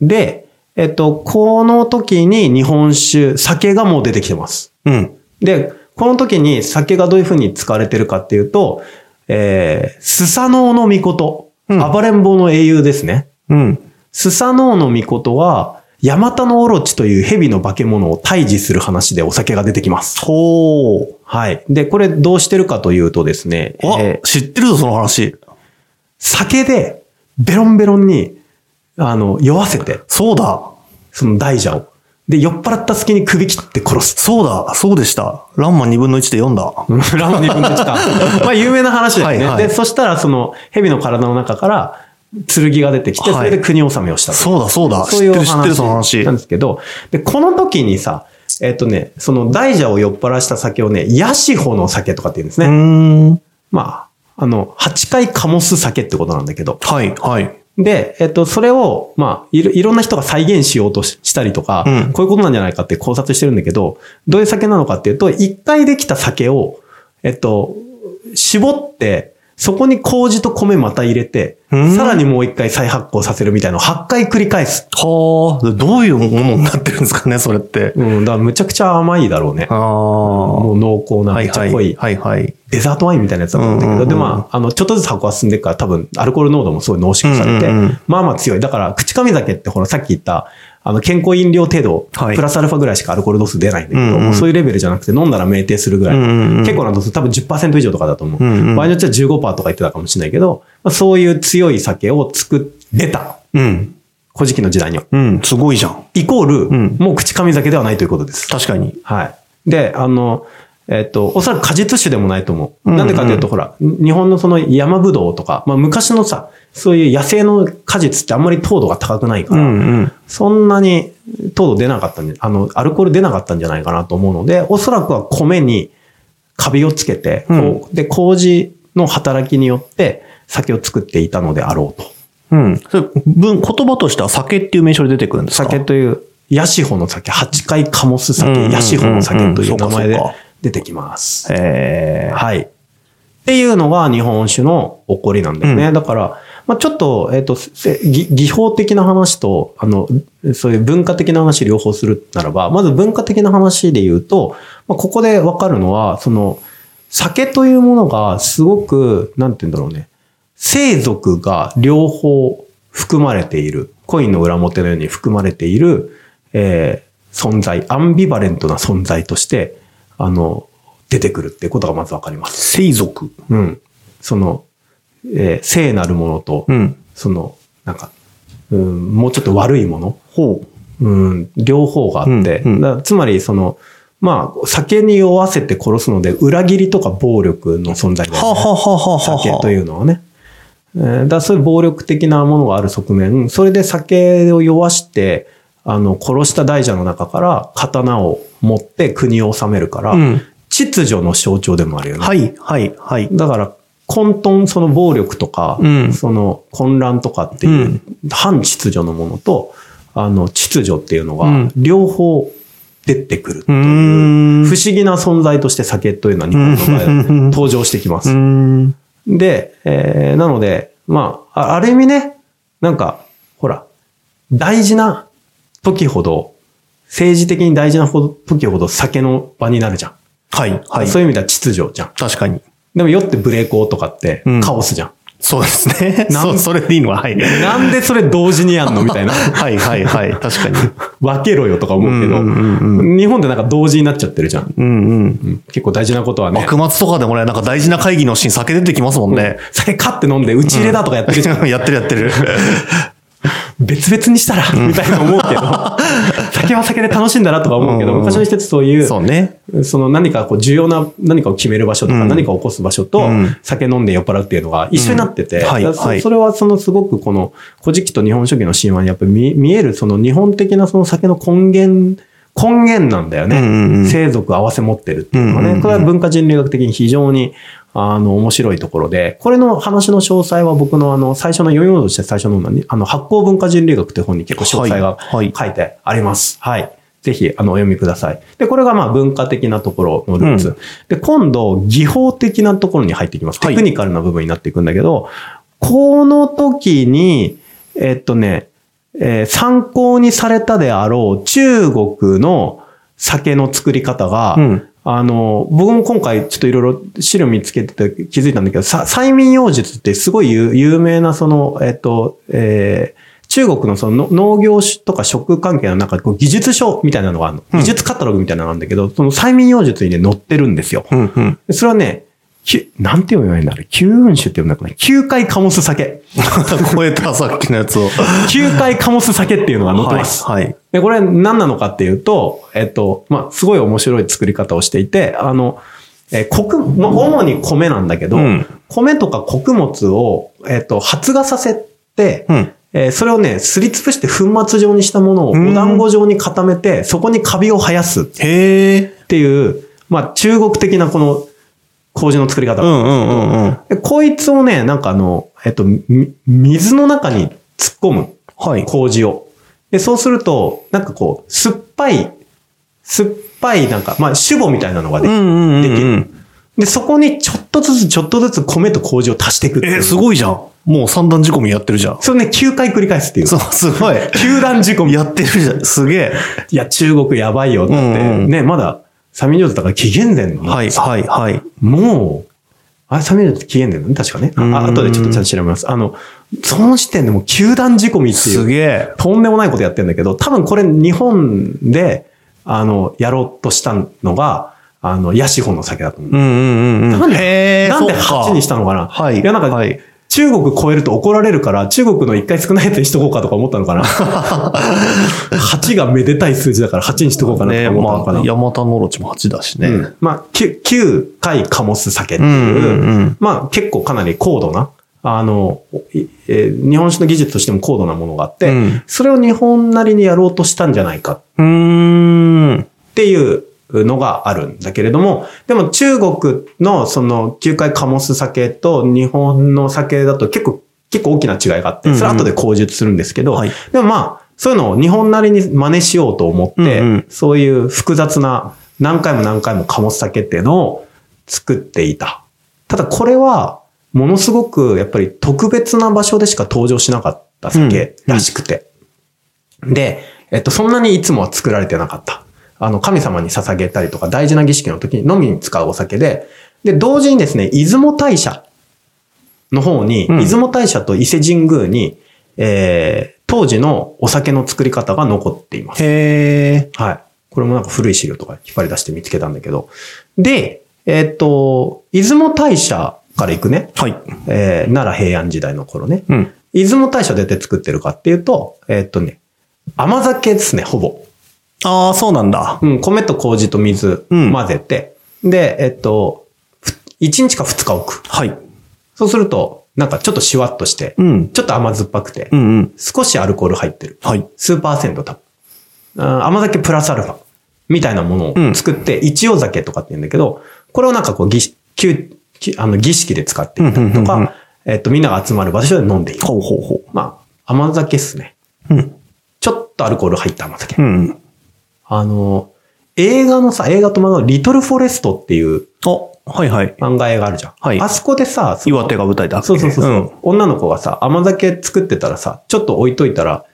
Speaker 3: で、えっと、この時に日本酒、酒がもう出てきてます。
Speaker 2: うん。
Speaker 3: で、この時に酒がどういうふうに使われてるかっていうと、えー、スサノオノミコト、
Speaker 2: うん
Speaker 3: 暴れん坊の英雄ですね。
Speaker 2: うん。
Speaker 3: スサノオノミコトは、ヤマタノオロチという蛇の化け物を退治する話でお酒が出てきます。
Speaker 2: ほう。
Speaker 3: はい。で、これどうしてるかというとですね、
Speaker 2: あ、
Speaker 3: えー
Speaker 2: 知ってるぞ、その話。
Speaker 3: 酒でベロンベロンに、あの、酔わせて、
Speaker 2: そうだ。
Speaker 3: その大蛇を。で、酔っ払った隙に首切って殺す。
Speaker 2: そうだ。そうでした。ランマ2分の1で読んだ。
Speaker 3: ラムに分した。まあ、有名な話ですね。
Speaker 2: はいはい
Speaker 3: で、そしたら、その、蛇の体の中から、剣が出てきて、
Speaker 2: はい
Speaker 3: それで国納めをしたと。
Speaker 2: そうだ、そうだ。
Speaker 3: そういう
Speaker 2: 知ってる、知ってる、その話
Speaker 3: なん。ですけど、で、この時にさ、えっ、とね、その大蛇を酔っ払した酒をね、ヤシホの酒とかって言うんです
Speaker 2: う
Speaker 3: ね。
Speaker 2: ーん。
Speaker 3: まあ、あの、8回醸す酒ってことなんだけど。
Speaker 2: はい、はい。
Speaker 3: で、えっと、それを、まあ、いろいろんな人が再現しようとししたりとか、
Speaker 2: うん
Speaker 3: こういうことなんじゃないかって考察してるんだけど、どういう酒なのかっていうと、一回できた酒を、えっと、絞って、そこに麹と米また入れて、
Speaker 2: うん
Speaker 3: さらにもう一回再発酵させるみたいなのを8回繰り返す。
Speaker 2: はあ、どういうものになってるんですかね、それって。
Speaker 3: うん、だからむちゃくちゃ甘いだろうね。
Speaker 2: ああ。
Speaker 3: もう濃厚な。めっちゃ濃い、
Speaker 2: はいはい。
Speaker 3: デザートワインみたいなやつだと思うんだけど、
Speaker 2: うんうんうん
Speaker 3: で、まあ、あの、ちょっとずつ発酵が進んでいくから多分、アルコール濃度もすごい濃縮されて、
Speaker 2: うんうんうん
Speaker 3: まあまあ強い。だから、口上酒ってほら、さっき言った、あの、健康飲料程度、
Speaker 2: はい
Speaker 3: プラスアルファぐらいしかアルコール度数出ないんだけど、
Speaker 2: うんうん
Speaker 3: そういうレベルじゃなくて飲んだら酩酊するぐらい。
Speaker 2: うんうんうん
Speaker 3: 結構な度数、多分10%以上とかだと思う。
Speaker 2: うんうん
Speaker 3: 場合によっては15%とか言ってたかもしれないけど、まあ、そういう強い酒を作れた。
Speaker 2: うん。
Speaker 3: 古事記の時代には。
Speaker 2: うん、すごいじゃん。
Speaker 3: イコール、
Speaker 2: ん
Speaker 3: もう口上酒ではないということです。
Speaker 2: 確かに。
Speaker 3: はい。で、あの、えっと、おそらく果実酒でもないと思う。
Speaker 2: うんうん
Speaker 3: なんでかというと、ほら、日本のその山ぶどうとか、まあ昔のさ、そういう野生の果実ってあんまり糖度が高くないから、
Speaker 2: うんうん。
Speaker 3: そんなに糖度出なかったんで、あの、アルコール出なかったんじゃないかなと思うので、おそらくは米にカビをつけて、
Speaker 2: うん
Speaker 3: こうで、麹の働きによって酒を作っていたのであろうと。
Speaker 2: うん。それ、文、言葉としては酒っていう名称で出てくるんですか？
Speaker 3: 酒という、ヤシホの酒、8回醸す酒、
Speaker 2: うんうんうんうん
Speaker 3: ヤシホの酒という名前で
Speaker 2: そうかそうか
Speaker 3: 出てきます。
Speaker 2: ええ。
Speaker 3: はい。っていうのが日本酒の起こりなんだよね。だから、まあちょっと、えっ、と、せ技技法的な話と、あの、そういう文化的な話両方するならば、まず文化的な話で言うと、まあここでわかるのは、その、酒というものがすごく、なんて言うんだろうね。生族が両方含まれている、コインの裏表のように含まれている、えー存在、アンビバレントな存在として、あの、出てくるっていうことがまずわかります。
Speaker 2: 生族。
Speaker 3: うん。その、えー聖なるものと、
Speaker 2: うん。
Speaker 3: その、なんか、うん、もうちょっと悪いもの、
Speaker 2: ほう。
Speaker 3: うん、両方があって、
Speaker 2: うんうん
Speaker 3: つまりその、まあ、酒に酔わせて殺すので、裏切りとか暴力の存在だよね。
Speaker 2: ははははは。
Speaker 3: 酒というのはね。えーだそういう暴力的なものがある側面、それで酒を酔わして、あの、殺した大蛇の中から刀を持って国を治めるから、
Speaker 2: うん
Speaker 3: 秩序の象徴でもあるよね。
Speaker 2: はい、はい、はい。
Speaker 3: だから、混沌その暴力とか、
Speaker 2: うん
Speaker 3: その混乱とかっていう、反秩序のものと、あの、秩序っていうのが
Speaker 2: うん、
Speaker 3: 両方出てくるって
Speaker 2: う
Speaker 3: いう。不思議な存在として酒というのは日本の 登場してきます。で、えーなので、まあ、あある意味ね、なんか、ほら、大事な時ほど、政治的に大事なほど時ほど酒の場になるじゃん。
Speaker 2: はい、はい。
Speaker 3: そういう意味では秩序じゃん。
Speaker 2: 確かに。
Speaker 3: でも酔ってブレーコーとかって
Speaker 2: うん
Speaker 3: カオスじゃん。
Speaker 2: そうですね。
Speaker 3: なん
Speaker 2: それでいいの？は、はい。
Speaker 3: なんでそれ同時にやんの？みたいな。
Speaker 2: はい、はい、はい。確かに。
Speaker 3: 分けろよとか思うけど、
Speaker 2: うんうんうん
Speaker 3: 日本でなんか同時になっちゃってるじゃん。
Speaker 2: うんうん。
Speaker 3: うん結構大事なことはね。
Speaker 2: 幕末とかでもね、なんか大事な会議のシーン酒出てきますもんね。
Speaker 3: 酒買って飲んで打ち入れだとかやってるじゃん。
Speaker 2: やってるやってる。
Speaker 3: 別々にしたら、みたいな思うけど、酒は酒で楽しいんだなとか思うけど、
Speaker 2: うん
Speaker 3: 昔の人ってそういう、
Speaker 2: そうね。
Speaker 3: その何かこう重要な何かを決める場所とか
Speaker 2: うん。
Speaker 3: 何かを起こす場所と
Speaker 2: うん。
Speaker 3: 酒飲んで酔っ払うっていうのが一緒になってて、それはそのすごくこの古事記と日本書紀の神話にやっぱり見見えるその日本的なその酒の根源、根源なんだよね。
Speaker 2: うんうんうん。
Speaker 3: 生族合わせ持ってるっていうのがね。これは文化人類学的に非常にあの面白いところで、これの話の詳細は僕のあの最初の読み物として最初のにあの発酵文化人類学という本に結構詳細が
Speaker 2: はいはい
Speaker 3: 書いてあります。はい。ぜひ、あの、お読みください。で、これがまあ文化的なところのルーツ。
Speaker 2: うん
Speaker 3: で、今度、技法的なところに入ってきます。
Speaker 2: はい
Speaker 3: テクニカルな部分になっていくんだけど、この時に、えっとね、えー参考にされたであろう中国の酒の作り方が、
Speaker 2: うん
Speaker 3: あの、僕も今回ちょっといろいろ資料見つけてて気づいたんだけど、さ催眠妖術ってすごい有有名なその、えっと、えー中国のその農業とか食関係の中でこう技術書みたいなのがあるの。
Speaker 2: うん
Speaker 3: 技術カタログみたいなのがあるんだけど、その催眠妖術にね、載ってるんですよ。
Speaker 2: うんうん。
Speaker 3: でそれはね、なんて読めばいいんだろう。九運酒って読むんだかな。9回醸す酒。
Speaker 2: 超えたさっきのやつを。
Speaker 3: 9回醸す酒っていうのが載ってます。
Speaker 2: はい。はい
Speaker 3: で、これ何なのかっていうと、えっと、まあ、すごい面白い作り方をしていて、あの、えー穀、まあ、主に米なんだけど、
Speaker 2: うん
Speaker 3: 米とか穀物を、えっと、発芽させて、
Speaker 2: うん。
Speaker 3: えーそれをね、すりつぶして粉末状にしたものをお
Speaker 2: うん
Speaker 3: 団子状に固めて、そこにカビを生やすっ
Speaker 2: へえ。
Speaker 3: ていう、まあ、中国的なこの麹の作り方。
Speaker 2: うんうんうんうん。
Speaker 3: でこいつをね、なんかあの、えっと、み水の中に突っ込む。
Speaker 2: はい。
Speaker 3: 麹を。で、そうすると、なんかこう、酸っぱい、酸っぱい、なんか、まあ、酒母みたいなのができる。でそこにちょっとずつちょっとずつ米と麹を足していくっていう
Speaker 2: えー、すごいじゃん。もう三段仕込みやってるじゃん。
Speaker 3: それね、9回繰り返すっていう。
Speaker 2: そう、すごい。
Speaker 3: 九段仕込み。
Speaker 2: やってるじゃん。すげえ。
Speaker 3: いや、中国やばいよ。だって、
Speaker 2: うんうん
Speaker 3: ね、まだ、サミンジョーズだから紀元前の。
Speaker 2: はい、はい、はい。
Speaker 3: もう、あれ、サミンジョーズって紀元前のね確かね。
Speaker 2: うん
Speaker 3: あ後でちょっとちゃんと調べます。あの、その時点でもう九段仕込みっていう。
Speaker 2: すげえ。
Speaker 3: とんでもないことやってんだけど、多分これ日本で、あの、やろうとしたのが、あの、ヤシホの酒だと思う。
Speaker 2: うんうんうんうん。
Speaker 3: なんでなんで
Speaker 2: そうか
Speaker 3: 8にしたのかな
Speaker 2: はい。
Speaker 3: いや、なんか、
Speaker 2: はい。
Speaker 3: 中国超えると怒られるから、中国の1回少ないやつにしとこうかとか思ったのかな ?8 がめでたい数字だから8にしとこうかなと思ったのかな、
Speaker 2: まあ、ヤマタノロチも8だしね。
Speaker 3: うんまあ、9, 9回醸す酒っていう、
Speaker 2: うんうんうん
Speaker 3: まあ結構かなり高度な、あの、いえー日本酒の技術としても高度なものがあって、
Speaker 2: うん
Speaker 3: それを日本なりにやろうとしたんじゃないかっ。ていうのがあるんだけれども、でも中国のその9回醸す酒と日本の酒だと結構、結構大きな違いがあって、それ後で口述するんですけど、
Speaker 2: はい
Speaker 3: でもまあ、そういうのを日本なりに真似しようと思って、
Speaker 2: うんうん
Speaker 3: そういう複雑な何回も何回も醸す酒っていうのを作っていた。ただこれは、ものすごくやっぱり特別な場所でしか登場しなかった酒らしくて。で、えっと、そんなにいつもは作られてなかった。あの、神様に捧げたりとか大事な儀式の時にのみに使うお酒で、で、同時にですね、出雲大社の方に、
Speaker 2: うん
Speaker 3: 出雲大社と伊勢神宮に、えー、当時のお酒の作り方が残っています。
Speaker 2: へえ。
Speaker 3: はい。これもなんか古い資料とか引っ張り出して見つけたんだけど。で、えっと、出雲大社から行くね。
Speaker 2: はい。
Speaker 3: えー、奈良平安時代の頃ね。
Speaker 2: うん。
Speaker 3: 出雲大社でて作ってるかっていうと、えっとね、甘酒ですね、ほぼ。
Speaker 2: ああ、そうなんだ。
Speaker 3: うん、米と麹と水
Speaker 2: うん
Speaker 3: 混ぜて、で、えっと、1日か2日置く。
Speaker 2: はい。
Speaker 3: そうすると、なんかちょっとシュワッとして、
Speaker 2: うん。
Speaker 3: ちょっと甘酸っぱくて、
Speaker 2: うんうん。
Speaker 3: 少しアルコール入ってる。
Speaker 2: はい。
Speaker 3: 数パーセント多分。甘酒プラスアルファみたいなものを作って、一葉酒とかって言うんだけど、これをなんかこう儀あの儀式で使っていたりと
Speaker 2: うんうんうんうん
Speaker 3: か、えっと、みんなが集まる場所で飲んでいる。
Speaker 2: ほうほうほ
Speaker 3: まあ、甘酒っすね。
Speaker 2: う。うん。
Speaker 3: ちょっとアルコール入った甘酒。
Speaker 2: うん。
Speaker 3: あの、映画のさ、映画と漫画のリトルフォレストっていう
Speaker 2: あ、はいはい。
Speaker 3: 漫画映画あるじゃん。
Speaker 2: はい
Speaker 3: あそこでさ、その
Speaker 2: 岩手が舞台だっけ
Speaker 3: そうそうそうそう、
Speaker 2: ん
Speaker 3: 女の子がさ、甘酒作ってたらさ、ちょっと置いといたら、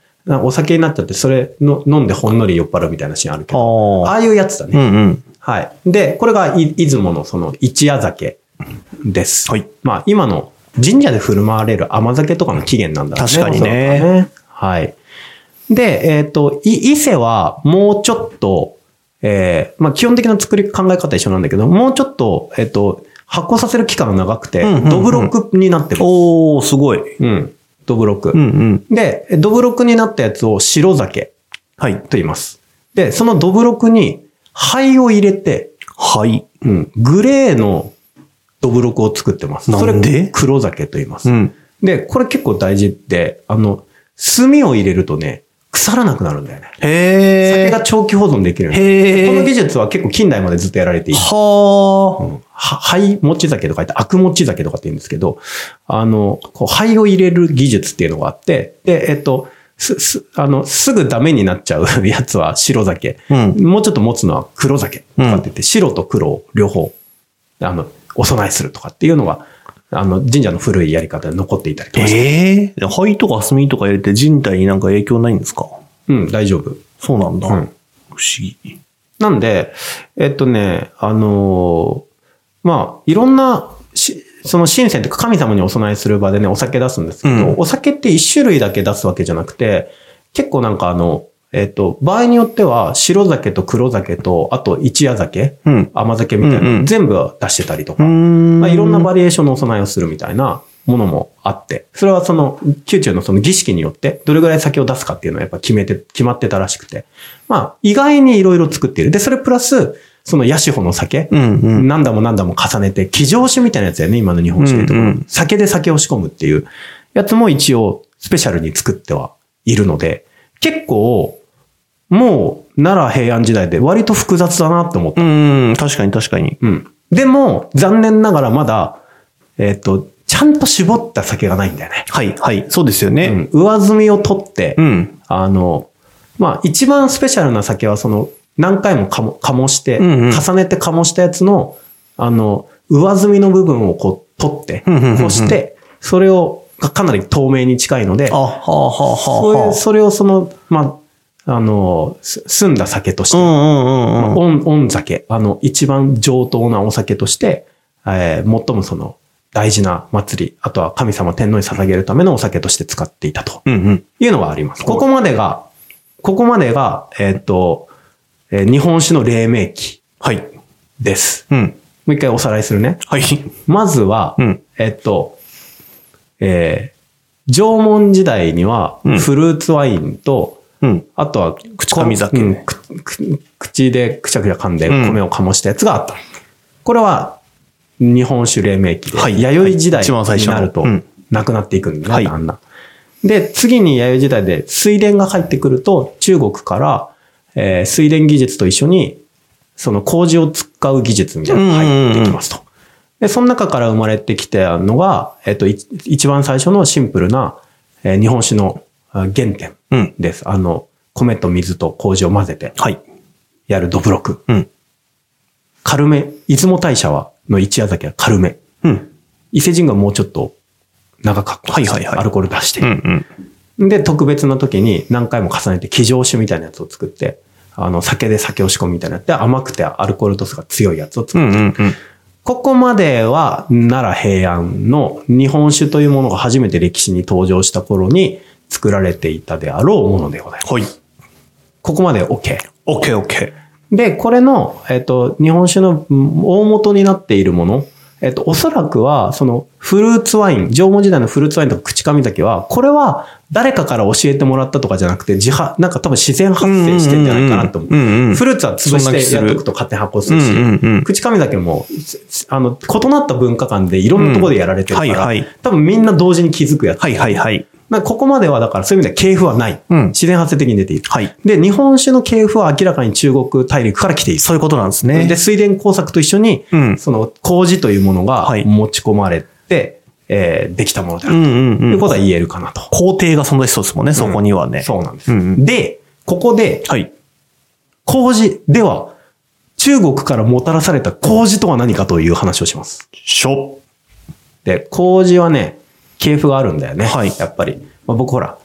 Speaker 3: お酒になっちゃって、それの飲んでほんのり酔っ払うみたいなシーンあるけど、あ
Speaker 2: あ
Speaker 3: いうやつだ
Speaker 2: う
Speaker 3: ね。
Speaker 2: んうん。
Speaker 3: はい。で、これがい出雲のその一夜酒です。
Speaker 2: はい。
Speaker 3: まあ、今の神社で振る舞われる甘酒とかの起源なんだろうね。
Speaker 2: 確かにね
Speaker 3: おそらくねはい。で、えっ、と、い伊勢はもうちょっと、えーまあ基本的な作り考え方一緒なんだけど、もうちょっと、えっ、と、発酵させる期間が長くて、
Speaker 2: うんうんうん
Speaker 3: ドブロックになってる。
Speaker 2: おー、すごい。
Speaker 3: うん。ドブロック。
Speaker 2: うんうん。
Speaker 3: で、ドブロックになったやつを白酒
Speaker 2: はい。
Speaker 3: と言います。で、そのドブロックに灰を入れて、
Speaker 2: はい。
Speaker 3: うん、グレーのドブロックを作ってます。
Speaker 2: なんで？
Speaker 3: それ黒酒と言います。
Speaker 2: うん。
Speaker 3: で、これ結構大事で、あの、炭を入れるとね、腐らなくなるんだよね。
Speaker 2: へえ。
Speaker 3: 酒が長期保存できる
Speaker 2: へえ。
Speaker 3: この技術は結構近代までずっとやられていて、
Speaker 2: は
Speaker 3: うんは灰餅酒とか言って、悪餅酒とかって言うんですけど、あの、こう灰を入れる技術っていうのがあって、で、えっと、す、す、あの、すぐダメになっちゃう やつは白酒。
Speaker 2: あ。うん。
Speaker 3: もうちょっと持つのは黒酒とかって言って、白と黒を両方、あの、お供えするとかっていうのが、あの、神社の古いやり方で残っていたりとかして、
Speaker 2: ええ。灰とか炭とか入れて人体になんか影響ないんですか？
Speaker 3: うん、大丈夫。
Speaker 2: そうなんだ。
Speaker 3: うん
Speaker 2: 不思議。
Speaker 3: なんで、えっとね、あのーまあ、いろんなし、その神仙というか神様にお供えする場でね、お酒出すんですけど、
Speaker 2: うん
Speaker 3: お酒って一種類だけ出すわけじゃなくて、結構なんかあの、えっと、場合によっては白酒と黒酒と、あと一夜酒、
Speaker 2: うん。
Speaker 3: 甘酒みたいな、
Speaker 2: うんうん
Speaker 3: 全部出してたりとか、
Speaker 2: ん
Speaker 3: まあ、いろんなバリエーションのお供えをするみたいなものもあって、それはその、宮中のその儀式によって、どれぐらい酒を出すかっていうのはやっぱ決めて、決まってたらしくて。まあ、意外にいろいろ作っている。で、それプラス、そのヤシホの酒、
Speaker 2: うんうん。
Speaker 3: 何度も何度も重ねて、気上酒みたいなやつだよね、今の日本酒でところ、
Speaker 2: うんうん
Speaker 3: 酒で酒を仕込むっていうやつも一応、スペシャルに作ってはいるので、結構、もう、奈良平安時代で割と複雑だなって思った
Speaker 2: うん、確かに確かに。
Speaker 3: うん。でも、残念ながらまだ、えっ、と、ちゃんと絞った酒がないんだよね。
Speaker 2: はい、はい。そうですよね。
Speaker 3: うん。上積みを取って、
Speaker 2: うん。
Speaker 3: あの、まあ、一番スペシャルな酒は、その、何回もかも、醸して、
Speaker 2: うんうん
Speaker 3: 重ねて醸したやつの、あの、上澄みの部分をこう取って、こして、それを、がかなり透明に近いので、
Speaker 2: あ、はあ、はあ、は
Speaker 3: それ
Speaker 2: あ。
Speaker 3: それをその、まあ、あの、す澄んだ酒として、
Speaker 2: うんうん
Speaker 3: 酒、あの、一番上等なお酒として、えー最もその、大事な祭り、あとは神様天皇に捧げるためのお酒として使っていたと
Speaker 2: うんうん。
Speaker 3: いうのがあります。ここまでが、ここまでが、えーっと、えー日本酒の黎明期
Speaker 2: はい。
Speaker 3: です。
Speaker 2: うん。
Speaker 3: もう一回おさらいするね。
Speaker 2: はい。
Speaker 3: まずは、
Speaker 2: うん
Speaker 3: えっと、えー縄文時代には、
Speaker 2: うん
Speaker 3: フルーツワインと、
Speaker 2: うん。
Speaker 3: あとは、
Speaker 2: 口噛み酒
Speaker 3: うん。口でくちゃくちゃ噛んで
Speaker 2: うん。
Speaker 3: 米を醸したやつがあった。これは、日本酒黎明期で、
Speaker 2: はい。
Speaker 3: 弥生時代になると
Speaker 2: うん、
Speaker 3: なくなっていくんだね、
Speaker 2: はい。
Speaker 3: だんだん。で、次に弥生時代で水田が入ってくると、中国から、えー水田技術と一緒に、その麹を使う技術みたいなのが入ってきますと。で、その中から生まれてきたのが、えっと、い一番最初のシンプルな、えー日本酒のあ原点
Speaker 2: うん。
Speaker 3: です。あの、米と水と麹を混ぜて
Speaker 2: はい。
Speaker 3: やるどぶろく。
Speaker 2: うん。
Speaker 3: 軽め。出雲大社は、の一夜酒は軽め。
Speaker 2: うん。
Speaker 3: 伊勢神宮はもうちょっと長かった。
Speaker 2: はいはいはい
Speaker 3: アルコール出して。
Speaker 2: うんうん。
Speaker 3: で、特別な時に何回も重ねて、気上酒みたいなやつを作って、あの、酒で酒を仕込みみたいなやって、甘くてアルコール度数が強いやつを作る。
Speaker 2: うんうんうん。
Speaker 3: ここまでは、奈良平安の日本酒というものが初めて歴史に登場した頃に作られていたであろうものでございます。
Speaker 2: はい。
Speaker 3: ここまで OK。
Speaker 2: オッケーオッケ
Speaker 3: で、これの、えっ、と、日本酒のうん大元になっているもの、えっ、と、おそらくは、その、フルーツワイン、縄文時代のフルーツワインとか口噛み酒は、これは誰かから教えてもらったとかじゃなくて、自発、なんか多分自然発生してんじゃないかなと思う。フルーツは潰してやっとくと勝手に発酵するし、
Speaker 2: うんうんうん
Speaker 3: 口も、すあの、異なった文化間でいろんなところでやられてるから、
Speaker 2: うんはいはい
Speaker 3: 多分みんな同時に気づくやつ。
Speaker 2: ー。はいはいはい。
Speaker 3: まあここまではだからそういう意味では系譜はない。
Speaker 2: うん
Speaker 3: 自然発生的に出ている。
Speaker 2: はい。
Speaker 3: で、日本酒の系譜は明らかに中国大陸から来ている。
Speaker 2: そういうことなんですね。
Speaker 3: で、水田工作と一緒に、
Speaker 2: うん
Speaker 3: その麹というものが
Speaker 2: はい
Speaker 3: 持ち込まれて、えーできたものである
Speaker 2: うんうん
Speaker 3: と
Speaker 2: うん。
Speaker 3: いうことは言えるかなと。
Speaker 2: 工程がその一つもんね、そこにはね。
Speaker 3: そうなんです。
Speaker 2: うんうん
Speaker 3: で、ここで、
Speaker 2: はい。
Speaker 3: 麹では、中国からもたらされた麹とは何かという話をします。
Speaker 2: しょ。
Speaker 3: で、麹はね、系譜があるんだよね。
Speaker 2: はい
Speaker 3: やっぱり。まあ、僕ほら、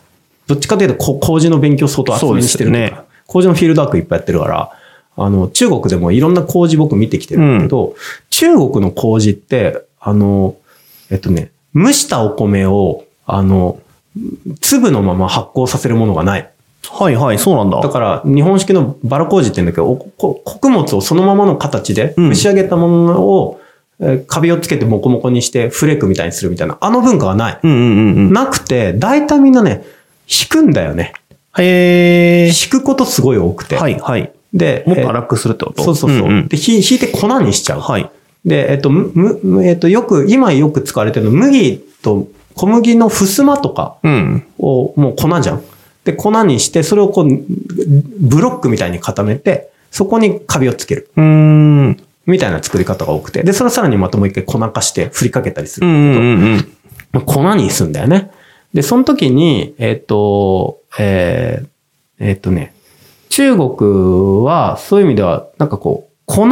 Speaker 3: どっちかというとこ麹の勉強相当厚めにしてる
Speaker 2: ね
Speaker 3: 麹のフィールドワークいっぱいやってるから、あの、中国でもいろんな麹僕見てきてるんだけど、中国の麹って、あの、えっとね、蒸したお米を、あの、粒のまま発酵させるものがない。
Speaker 2: はいはい、そうなんだ。
Speaker 3: だから、日本式のバラ麹って言うんだけど、穀物をそのままの形で
Speaker 2: うん
Speaker 3: 蒸し上げたものを、えーカビをつけてモコモコにしてフレークみたいにするみたいな、あの文化はない。
Speaker 2: うんうんうんうん。
Speaker 3: なくて、大体みんなね、引くんだよね。
Speaker 2: へえ。
Speaker 3: 引くことすごい多くて。
Speaker 2: はいはい。
Speaker 3: で、
Speaker 2: もっと
Speaker 3: え
Speaker 2: 粗くするってこと？
Speaker 3: そうそうそう。
Speaker 2: んん
Speaker 3: で、ひ引いて粉にしちゃう。
Speaker 2: はい。
Speaker 3: で、えっと、む、むえっと、よく、今よく使われてるの、麦と小麦のふすまとか
Speaker 2: うん。
Speaker 3: を、もう粉じゃん。で、粉にして、それをこう、ブロックみたいに固めて、そこにカビをつける。
Speaker 2: うーん。
Speaker 3: みたいな作り方が多くて。で、それをさらにまたもう一回粉化して振りかけたりする
Speaker 2: うん
Speaker 3: んだけど、
Speaker 2: うんうんうん。
Speaker 3: 粉にすんだよね。で、その時に、えっ、と、えーえっ、とね、中国はそういう意味では、なんかこう、粉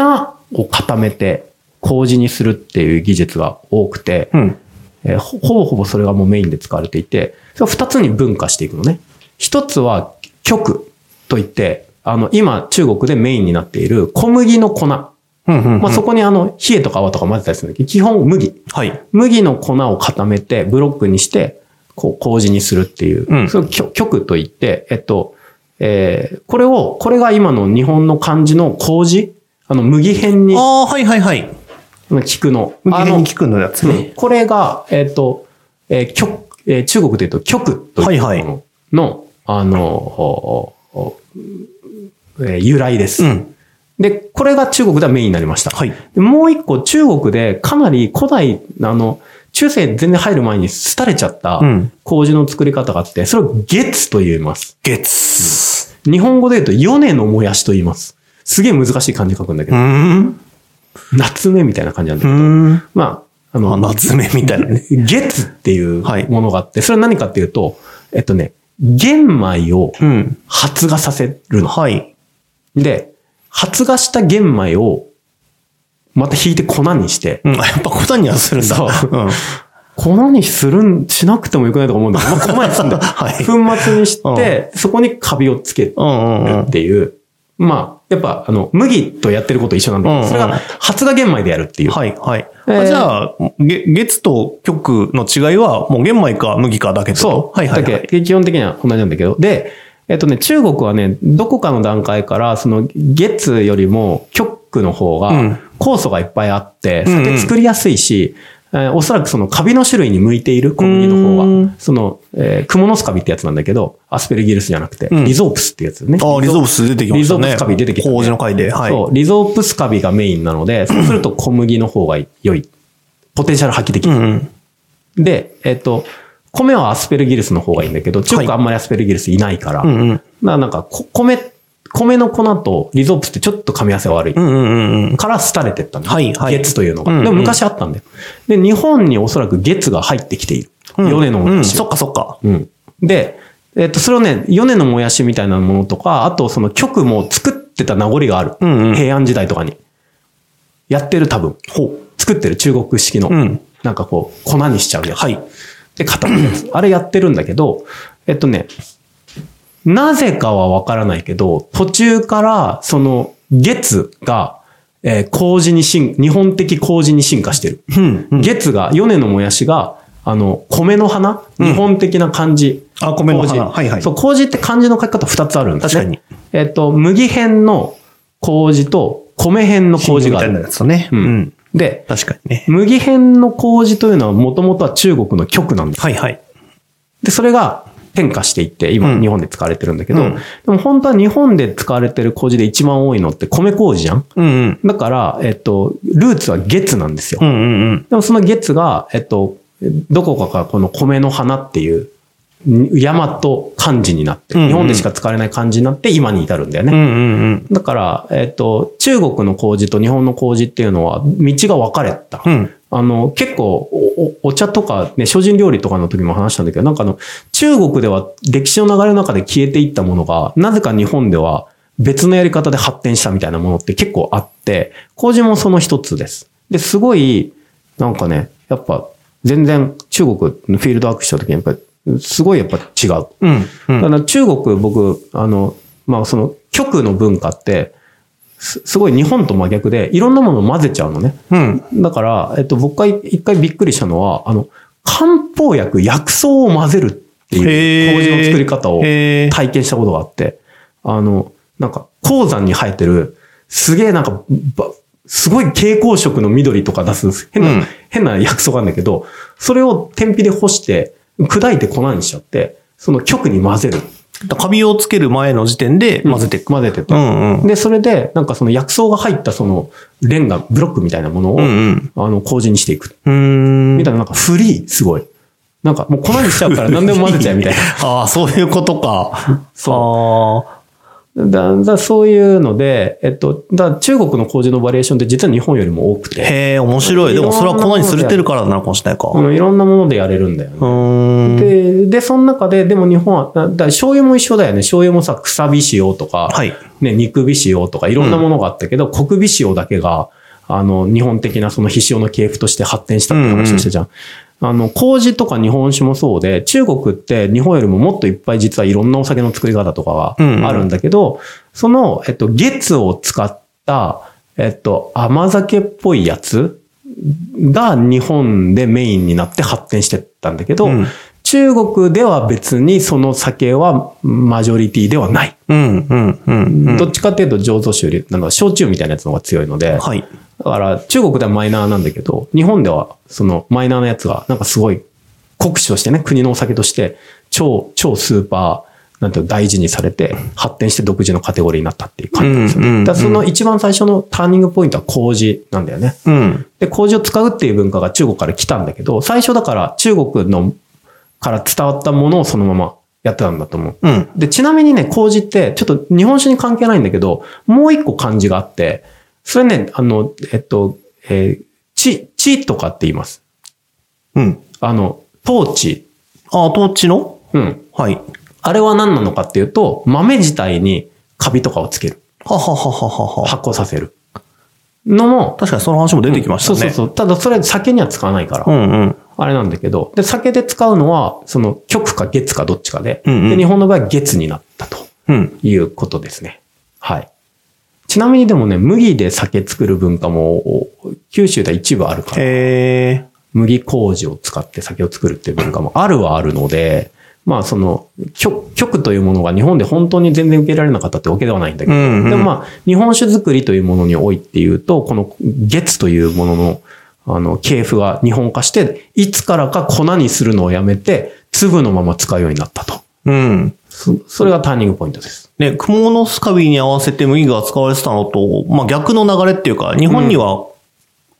Speaker 3: を固めて麹にするっていう技術が多くて、
Speaker 2: うん。
Speaker 3: えーほほぼほぼそれがもうメインで使われていて、それを二つに分化していくのね。一つは極といって、あの、今中国でメインになっている小麦の粉。ま
Speaker 2: うんうんうん。
Speaker 3: あそこにあの、冷えとか泡とか混ぜたりするんだけ？ど、基本麦。
Speaker 2: はい。
Speaker 3: 麦の粉を固めて、ブロックにして、こう、麹にするっていう、
Speaker 2: うん
Speaker 3: それを極極と言って、えっと、えーこれを、これが今の日本の漢字の麹？あの、麦片に
Speaker 2: ああ、はいはいはい。
Speaker 3: 聞くの。
Speaker 2: 麦
Speaker 3: あの、
Speaker 2: に聞くのやつ
Speaker 3: うん
Speaker 2: ね。
Speaker 3: これが、えっ、と、えー極えー中国で言うと極というものの、あの、おおえー由来です、
Speaker 2: うん。
Speaker 3: で、これが中国ではメインになりました。
Speaker 2: はい。
Speaker 3: でもう一個中国でかなり古代、あの、中世全然入る前に廃れちゃった
Speaker 2: うん
Speaker 3: 麹の作り方があって、それを月と言います。
Speaker 2: 月。
Speaker 3: 日本語で言うと米のもやしと言います。すげえ難しい漢字書くんだけ
Speaker 2: う
Speaker 3: ど、
Speaker 2: ん。
Speaker 3: 夏目みたいな感じなんだ
Speaker 2: う
Speaker 3: けど、
Speaker 2: ん。
Speaker 3: まあ、あの、
Speaker 2: あ、夏目みたいなね。
Speaker 3: 月っていう
Speaker 2: はい
Speaker 3: ものがあって、それは何かっていうと、えっとね、玄米を
Speaker 2: うん。
Speaker 3: 発芽させるの。
Speaker 2: はい。
Speaker 3: で、発芽した玄米をまた引いて粉にして、
Speaker 2: うん。やっぱ粉にはするんだ。
Speaker 3: そう
Speaker 2: うん。
Speaker 3: 粉にするん、しなくてもよくないとか思うんだけど、まあ、粉にするんだよ。
Speaker 2: はい
Speaker 3: 粉末にして、そこにカビをつける
Speaker 2: うんうんうん
Speaker 3: っ。ていう、まあ、やっぱ、あの、麦とやってること一緒なんだけど、
Speaker 2: うんうん
Speaker 3: それが発芽玄米でやるっていう。
Speaker 2: はい、はい。
Speaker 3: えー
Speaker 2: あじゃあ、げ月と極の違いは、もう玄米か麦かだけ
Speaker 3: そう。
Speaker 2: はいはいはい。
Speaker 3: だけ基本的には同じなんだけど。で、えっとね、中国はね、どこかの段階から、その、月よりも極の方が
Speaker 2: うん、
Speaker 3: 酵素がいっぱいあって、
Speaker 2: うんうん
Speaker 3: 酒作りやすいし、えーおそらくそのカビの種類に向いている小麦の方
Speaker 2: うん
Speaker 3: は、その、えークモのスカビってやつなんだけど、アスペルギルスじゃなくて、
Speaker 2: うん
Speaker 3: リゾープスってやつね。
Speaker 2: ああ、リゾープス出てきましたね。
Speaker 3: リゾープスカビ出てきたね
Speaker 2: 麹の回で。はい。
Speaker 3: そう、リゾープスカビがメインなので、そうすると小麦の方が良い。ポテンシャル発揮できる。
Speaker 2: うんうん。
Speaker 3: で、えっと、米はアスペルギルスの方がいいんだけど、中国はあんまりアスペルギルスいないから、
Speaker 2: うんうん。
Speaker 3: だからなんかこ米、米の粉とリゾープスってちょっと噛み合わせが悪い。
Speaker 2: うんうんうんうん。
Speaker 3: から廃れてったんだよ。
Speaker 2: はいはい
Speaker 3: 月というのが。
Speaker 2: うんうん
Speaker 3: でも昔あったんだよ。で、日本におそらく月が入ってきている。
Speaker 2: うん
Speaker 3: 米のも
Speaker 2: うん、
Speaker 3: やし
Speaker 2: そっかそっか。
Speaker 3: うん。で、えっと、それをね、米のもやしみたいなものとか、あとその曲も作ってた名残がある。
Speaker 2: うんうん
Speaker 3: 平安時代とかに。やってる多分。
Speaker 2: ほう。
Speaker 3: 作ってる中国式の。
Speaker 2: うん
Speaker 3: なんかこう、粉にしちゃうやつ。
Speaker 2: はい。
Speaker 3: で、固めるやつ。あれやってるんだけど、えっとね、なぜかはわからないけど、途中から、その、月が、えー麹に進、日本的麹に進化してる。
Speaker 2: うん。うん
Speaker 3: 月が、米のもやしが、あの、米の花？日本的な漢字。
Speaker 2: あ米の花
Speaker 3: 麹
Speaker 2: はいはい
Speaker 3: そう、麹って漢字の書き方二つあるんですね。
Speaker 2: 確かに。
Speaker 3: えっと、麦編の麹と米編の麹があ
Speaker 2: みたいな
Speaker 3: る。
Speaker 2: やつだね。
Speaker 3: う
Speaker 2: うんん。
Speaker 3: で、
Speaker 2: 確かにね。
Speaker 3: 麦編の麹というのはもともとは中国の極なんです。
Speaker 2: はいはい。
Speaker 3: で、それが変化していって、今
Speaker 2: うん
Speaker 3: 日本で使われてるんだけど、
Speaker 2: うん
Speaker 3: でも本当は日本で使われてる麹で一番多いのって米麹じゃん？
Speaker 2: うんうん。
Speaker 3: だから、えっと、ルーツは月なんですよ。
Speaker 2: うんうんうん。
Speaker 3: でもその月が、えっと、どこかからこの米の花っていう、大和漢字になって、日本でしか使われない漢字になって今に至るんだよね。だから、えっと、中国の麹と日本の麹っていうのは道が分かれた。
Speaker 2: うん。
Speaker 3: あの、結構お、おお茶とかね、精進料理とかの時も話したんだけど、なんかあの、中国では歴史の流れの中で消えていったものが、なぜか日本では別のやり方で発展したみたいなものって結構あって、麹もその一つです。で、すごい、なんかね、やっぱ、全然中国のフィールドワークした時にやっぱり、すごいやっぱ違う。
Speaker 2: うん。うん。
Speaker 3: だから中国、僕、あの、まあその、極の文化って、すすごい日本と真逆で、いろんなものを混ぜちゃうのね。
Speaker 2: うん。
Speaker 3: だから、えっと、僕が一回びっくりしたのは、あの、漢方薬、薬草を混ぜるっていう麹の作り方を体験したことがあって、あの、なんか、鉱山に生えてる、すげえなんか、ばすごい蛍光色の緑とか出す変な、
Speaker 2: うん
Speaker 3: 変な薬草があるんだけど、それを天日で干して、砕いて粉にしちゃって、その極に混ぜる。
Speaker 2: カビをつける前の時点で混ぜていく。
Speaker 3: 混ぜてた。
Speaker 2: うんうん。
Speaker 3: で、それで、なんかその薬草が入ったそのレンガ、ブロックみたいなものを、
Speaker 2: うんうん。
Speaker 3: あの、麹にしていく。みたいな、なんかフリー、すごい。なんかもう粉にしちゃうから何でも混ぜちゃうみたいな。
Speaker 2: ああ、そういうことか。
Speaker 3: そうだだそういうので、えっと、だ中国の麹のバリエーションって実は日本よりも多くて、
Speaker 2: へえ、面白い。でもそれは粉にすれてるからなのかもしれないか。
Speaker 3: うんいろんなものでやれるんだよね。で、で、その中で、でも日本は、だだ醤油も一緒だよね。醤油もさ、草火塩とか、
Speaker 2: はい。
Speaker 3: ね、肉火塩とかいろんなものがあったけど、黒火塩だけが、あの、日本的なその火塩の系譜として発展したって話をしたじゃん。あの、麹とか日本酒もそうで、中国って日本よりももっといっぱい実はいろんなお酒の作り方とか
Speaker 2: うんうん。
Speaker 3: があるんだけど、その、えっと、月を使った、えっと、甘酒っぽいやつが日本でメインになって発展してったんだけど、
Speaker 2: うん
Speaker 3: 中国では別にその酒はマジョリティではない。
Speaker 2: うん、うん、うん。うん
Speaker 3: どっちかっていうと醸造酒より、なんか焼酎みたいなやつの方が強いので、
Speaker 2: はい。
Speaker 3: だから中国ではマイナーなんだけど、日本ではそのマイナーなやつがなんかすごい国酒としてね、国のお酒として超、超スーパー、なんていうの大事にされて発展して独自のカテゴリーになったっていう感じですよね。
Speaker 2: うんうんうん
Speaker 3: だその一番最初のターニングポイントは麹なんだよね。
Speaker 2: うん。
Speaker 3: で、麹を使うっていう文化が中国から来たんだけど、最初だから中国のから伝わったものをそのままやってたんだと思う。
Speaker 2: うん。
Speaker 3: で、ちなみにね、麹って、ちょっと日本酒に関係ないんだけど、もう一個漢字があって、それね、あの、えっと、えー、ち、ちとかって言います。
Speaker 2: うん。
Speaker 3: あの、トーチ。
Speaker 2: あ、トーチの？
Speaker 3: うん。
Speaker 2: はい。
Speaker 3: あれは何なのかっていうと、豆自体にカビとかをつける。
Speaker 2: はははははは。
Speaker 3: 発酵させる。のも、
Speaker 2: 確かにその話も出てきましたね。
Speaker 3: そうそうそう。ただそれ酒には使わないから。
Speaker 2: うんうん。
Speaker 3: あれなんだけど、で、酒で使うのは、その、極か月かどっちかで、
Speaker 2: うんうん
Speaker 3: で、日本の場合は月になったと
Speaker 2: うん。
Speaker 3: いうことですね。はい。ちなみにでもね、麦で酒作る文化も、九州では一部あるから、
Speaker 2: へ
Speaker 3: 麦麹を使って酒を作るっていう文化もあるはあるので、まあその、極、極というものが日本で本当に全然受けられなかったってわけではないんだけど、
Speaker 2: うんうん
Speaker 3: でもまあ、日本酒作りというものにおいて言うと、この月というものの、あの、系譜が日本化して、いつからか粉にするのをやめて、粒のまま使うようになったと。
Speaker 2: ーうん。
Speaker 3: そそれがターニングポイントです。
Speaker 2: ね、クモのスカビに合わせて麦が使われてたのと、まあ逆の流れっていうか、日本には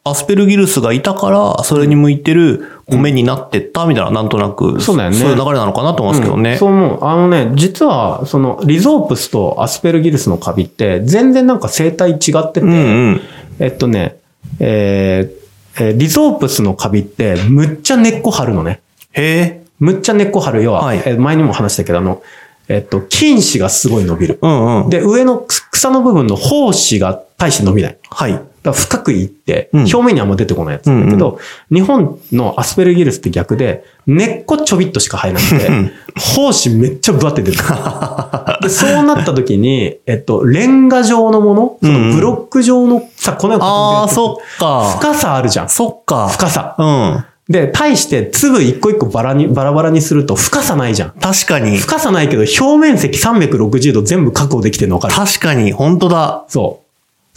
Speaker 2: アスペルギルスがいたから、それに向いてる米になってったみたいな、なんとなく、
Speaker 3: そうだよね
Speaker 2: そういう流れなのかなと思いますけどね。
Speaker 3: うんそう思う。あのね、実は、その、リゾープスとアスペルギルスのカビって、全然なんか生態違ってて、
Speaker 2: うんうん。
Speaker 3: えっとね、えーえーリゾープスのカビって、むっちゃ根っこ張るのね。
Speaker 2: へえ。
Speaker 3: むっちゃ根っこ張る。要は、
Speaker 2: はい
Speaker 3: えー前にも話したけど、あの、えっと、菌糸がすごい伸びる。
Speaker 2: うんうん。
Speaker 3: で、上の草の部分の胞子が大して伸びない。
Speaker 2: はい。
Speaker 3: だから深くいって、
Speaker 2: うん
Speaker 3: 表面にあんま出てこないやつだけど、日本のアスペルギルスって逆で、根っこちょびっとしか生えなくて
Speaker 2: うん、
Speaker 3: 胞子めっちゃぶわって出てる。で、そうなった時に、えっと、レンガ状のもの、そのブロック状のさ、このような
Speaker 2: ああ、そっか。
Speaker 3: 深さあるじゃん。
Speaker 2: そっか。
Speaker 3: 深さ。
Speaker 2: うん。
Speaker 3: で、対して粒一個一個バラに、バラバラにすると深さないじゃん。
Speaker 2: 確かに。
Speaker 3: 深さないけど表面積360度全部確保できてるの分かる
Speaker 2: 確かに、本当だ。
Speaker 3: そう。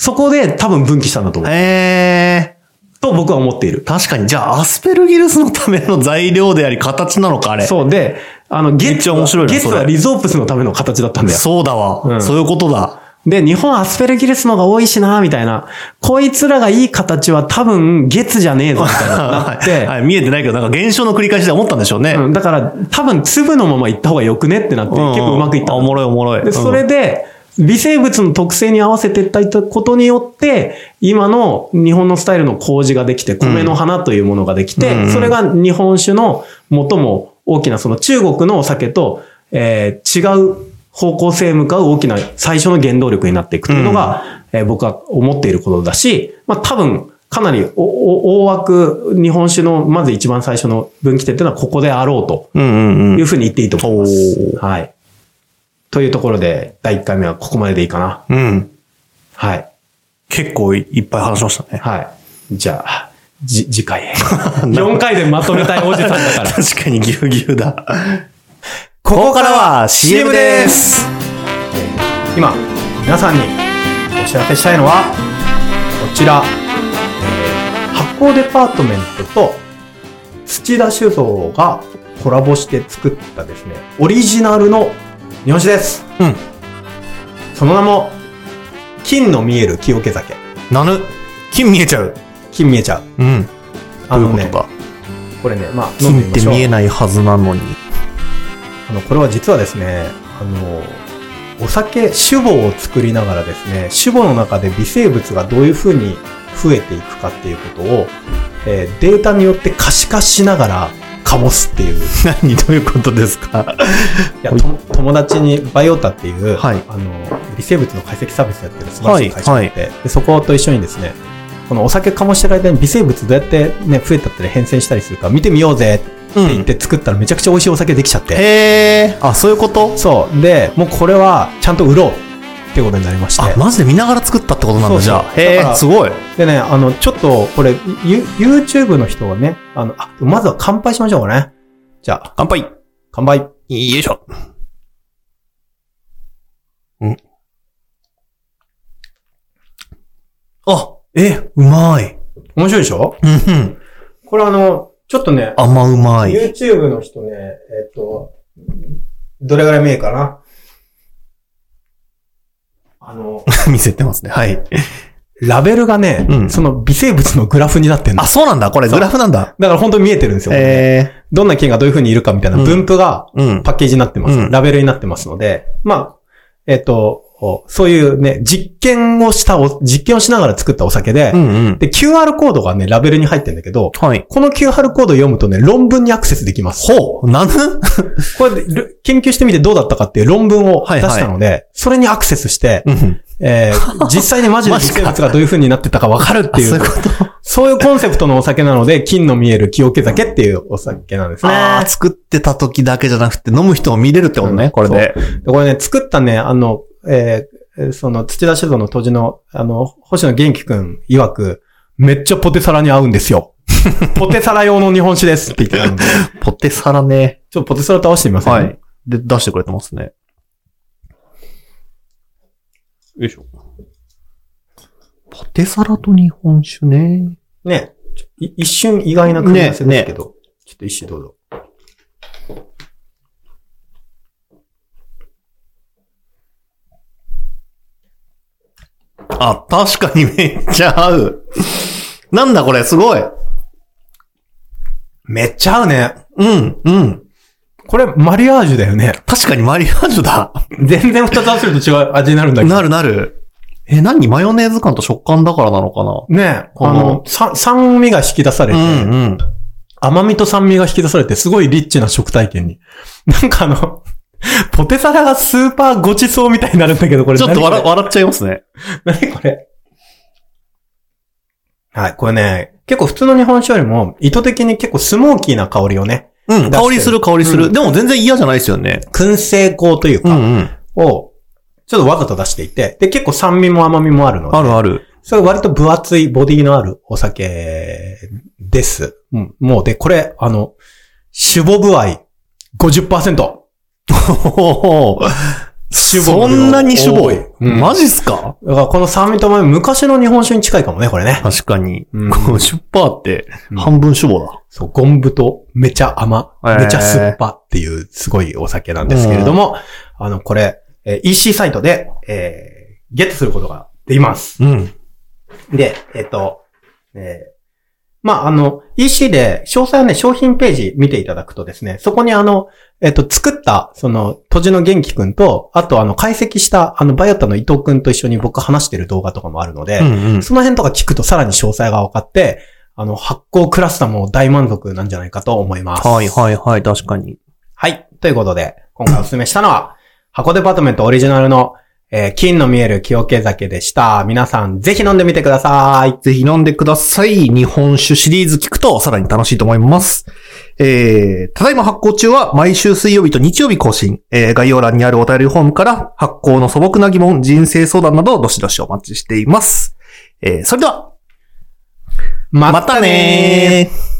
Speaker 3: そこで多分分岐したんだと思う。
Speaker 2: へえ。
Speaker 3: と僕は思っている。
Speaker 2: 確かに。じゃあ、アスペルギルスのための材料であり、形なのか、あれ。
Speaker 3: そうで、あの、
Speaker 2: めっ
Speaker 3: 月
Speaker 2: ちゃ面白いな
Speaker 3: 月は
Speaker 2: それ
Speaker 3: リゾープスのための形だったんだよ。
Speaker 2: そうだわ、
Speaker 3: うん
Speaker 2: そういうことだ。
Speaker 3: で、日本アスペルギルスのが多いしな、みたいな。こいつらがいい形は多分月じゃねえぞ、みたいななって。
Speaker 2: はいはい見えてないけど、なんか現象の繰り返しで思ったんでしょうね。
Speaker 3: うん、だから、多分粒のまま行った方がよくねってなって、結構うまくいった
Speaker 2: おもろいおもろい。
Speaker 3: で、それで、微生物の特性に合わせていったことによって、今の日本のスタイルの麹ができて、米の花というものができて、
Speaker 2: うん
Speaker 3: それが日本酒の最も大きな、その中国のお酒と、えー違う方向性へ向かう大きな最初の原動力になっていくというのが、えー僕は思っていることだし、まあ多分、かなりおお大枠日本酒のまず一番最初の分岐点というのはここであろうと
Speaker 2: うんうんうん。
Speaker 3: いうふうに言っていいと思います。
Speaker 2: おー
Speaker 3: はい。というところで、第1回目はここまででいいかな。
Speaker 2: うん。
Speaker 3: はい。
Speaker 2: 結構いっぱい話しましたね。
Speaker 3: はい。じゃあ、じ、次回へ。4回でまとめたいおじさんだから。
Speaker 2: 確かにぎゅうぎゅうだ。
Speaker 1: ここからは CM です
Speaker 3: 今、皆さんにお知らせしたいのは、こちら、えー発酵デパートメントと土田酒造がコラボして作ったですね、オリジナルの日本酒です。
Speaker 2: うん。
Speaker 3: その名も、金の見える清気酒。
Speaker 2: なぬ金見えちゃう？
Speaker 3: 金見えちゃう。
Speaker 2: うん。
Speaker 3: あのね
Speaker 2: どういうことか？
Speaker 3: これね、まあ、飲んで
Speaker 2: 金って
Speaker 3: みましょう
Speaker 2: 見えないはずなのに。
Speaker 3: あの、これは実はですね、あの、お酒、酒母を作りながらですね、酒母の中で微生物がどういうふうに増えていくかっていうことを、えーデータによって可視化しながら醸すっていう。い
Speaker 2: 何？どういうことですか？
Speaker 3: や、と友達にバイオタっていう、
Speaker 2: はい
Speaker 3: あの、微生物の解析サービスやってる素晴らしい会社があって、でそこと一緒にですね、このお酒醸してる間に微生物どうやってね、増えたったり変遷したりするか見てみようぜって言って作ったらめちゃくちゃ美味しいお酒できちゃって。
Speaker 2: へえ。あ、そういうこと？
Speaker 3: そう。で、もうこれはちゃんと売ろうってことになりまして。
Speaker 2: あ、マジで見ながら作ったってことなんだ、じゃあ。へえ、すごい。
Speaker 3: でね、あの、ちょっと、これ、ユ YouTube の人はね、あの、あ、まずは乾杯しましょうかね。じゃあ、
Speaker 2: 乾杯。
Speaker 3: 乾杯。
Speaker 2: よいしょ。んあ、え、うまい。
Speaker 3: 面白いでしょ？
Speaker 2: うんうん。
Speaker 3: これあの、ちょっとね、
Speaker 2: 甘うまい。
Speaker 3: YouTube の人ね、えっと、どれぐらい見えるかな？あの、
Speaker 2: 見せてますね。はい。
Speaker 3: ラベルがね、
Speaker 2: うん
Speaker 3: その微生物のグラフになってんの。
Speaker 2: あ、そうなんだ。これグラフなんだ。
Speaker 3: だから本当に見えてるんですよ。
Speaker 2: え
Speaker 3: どんな菌がどういう風にいるかみたいな分布が。パッケージになってます。
Speaker 2: うん
Speaker 3: ラベルになってますので、まあ、えっ、と、そういうね、実験をしたお、実験をしながら作ったお酒で、
Speaker 2: うんうん。
Speaker 3: で、QR コードがね、ラベルに入ってるんだけど、
Speaker 2: はい。
Speaker 3: この QR コードを読むとね、論文にアクセスできます。
Speaker 2: ほう、なぬ
Speaker 3: これで、る研究してみてどうだったかっていう論文を出
Speaker 2: はいはい
Speaker 3: したので、それにアクセスして、
Speaker 2: うん。
Speaker 3: えー 実際にマジで微生物がどういう風になってたかわかるっていう
Speaker 2: そういうこと？
Speaker 3: そういうコンセプトのお酒なので、金の見える清気酒っていうお酒なんですね。
Speaker 2: ああ、作ってた時だけじゃなくて飲む人も見れるってことね、これで。
Speaker 3: でこれね、作ったね、あの、えーえーその土田酒造の当時の、あの、星野元気くん曰く、めっちゃポテサラに合うんですよ。ポテサラ用の日本酒ですって言ってたんで、
Speaker 2: ポテサラね。
Speaker 3: ちょっとポテサラと合わせてみません、
Speaker 2: はい。で、出してくれてますね。よいしょ。ポテサラと日本酒ね。
Speaker 3: ね、ちょい一瞬意外な組み合わせですけど、ちょっと一瞬どうぞ。
Speaker 2: あ、確かにめっちゃ合う。なんだこれ、すごい。
Speaker 3: めっちゃ合うね。
Speaker 2: うん、うん。
Speaker 3: これ、マリアージュだよね。
Speaker 2: 確かにマリアージュだ。
Speaker 3: 全然二つ合わせると違う味になるんだけど。
Speaker 2: なるなる。え、何マヨネーズ感と食感だからなのかな？
Speaker 3: ね
Speaker 2: この
Speaker 3: あの、さ酸味が引き出されて、
Speaker 2: うんうん。
Speaker 3: 甘みと酸味が引き出されて、すごいリッチな食体験に。なんかあの、ポテサラがスーパーごちそうみたいになるんだけど、これ
Speaker 2: ちょっと笑笑っちゃいますね。
Speaker 3: れ何これ？はい、これね、結構普通の日本酒よりも、意図的に結構スモーキーな香りをね、
Speaker 2: うん、香りする香りする。
Speaker 3: うん
Speaker 2: でも全然嫌じゃないですよね。
Speaker 3: 燻製香というか、
Speaker 2: うんうん。
Speaker 3: を、ちょっとわざと出していて、で、結構酸味も甘みもあるので、
Speaker 2: あるある。
Speaker 3: それ割と分厚いボディのあるお酒です。うん。もう、で、これ、あの、酒母具合50%。
Speaker 2: そんなに主
Speaker 3: 多い？
Speaker 2: 母、
Speaker 3: うん
Speaker 2: マジっすか？
Speaker 3: だからこの酸味と甘み、昔の日本酒に近いかもね、これね。
Speaker 2: 確かに。
Speaker 3: うん
Speaker 2: 50%って
Speaker 3: うん
Speaker 2: 半分主母だ。
Speaker 3: そう、ゴンブとめちゃ甘、めちゃ酸っぱっていうすごいお酒なんですけれども、あの、これ、えー EC サイトで、えーゲットすることができます。
Speaker 2: うん。
Speaker 3: で、えっ、と、えーまあ、あの、EC で、詳細はね、商品ページ見ていただくとですね、そこにあの、えっ、と、作その、土地の元気くんと、あとあの、解析した、あの、バイオッタの伊藤くんと一緒に僕話してる動画とかもあるので、
Speaker 2: うんうん。
Speaker 3: その辺とか聞くとさらに詳細が分かって、あの、発酵クラスターも大満足なんじゃないかと思います。
Speaker 2: はいはいはい、確かに。
Speaker 3: はい。ということで、今回お勧めしたのは、箱デパートメントオリジナルの、えー金の見える清気酒でした。皆さん、ぜひ飲んでみてください。
Speaker 2: ぜひ飲んでください。日本酒シリーズ聞くとさらに楽しいと思います。えー、ただいま発行中は毎週水曜日と日曜日更新。えー、概要欄にあるお便りフォームから発行の素朴な疑問、人生相談などどしどしお待ちしています。えー、それでは、
Speaker 3: ま
Speaker 2: またねー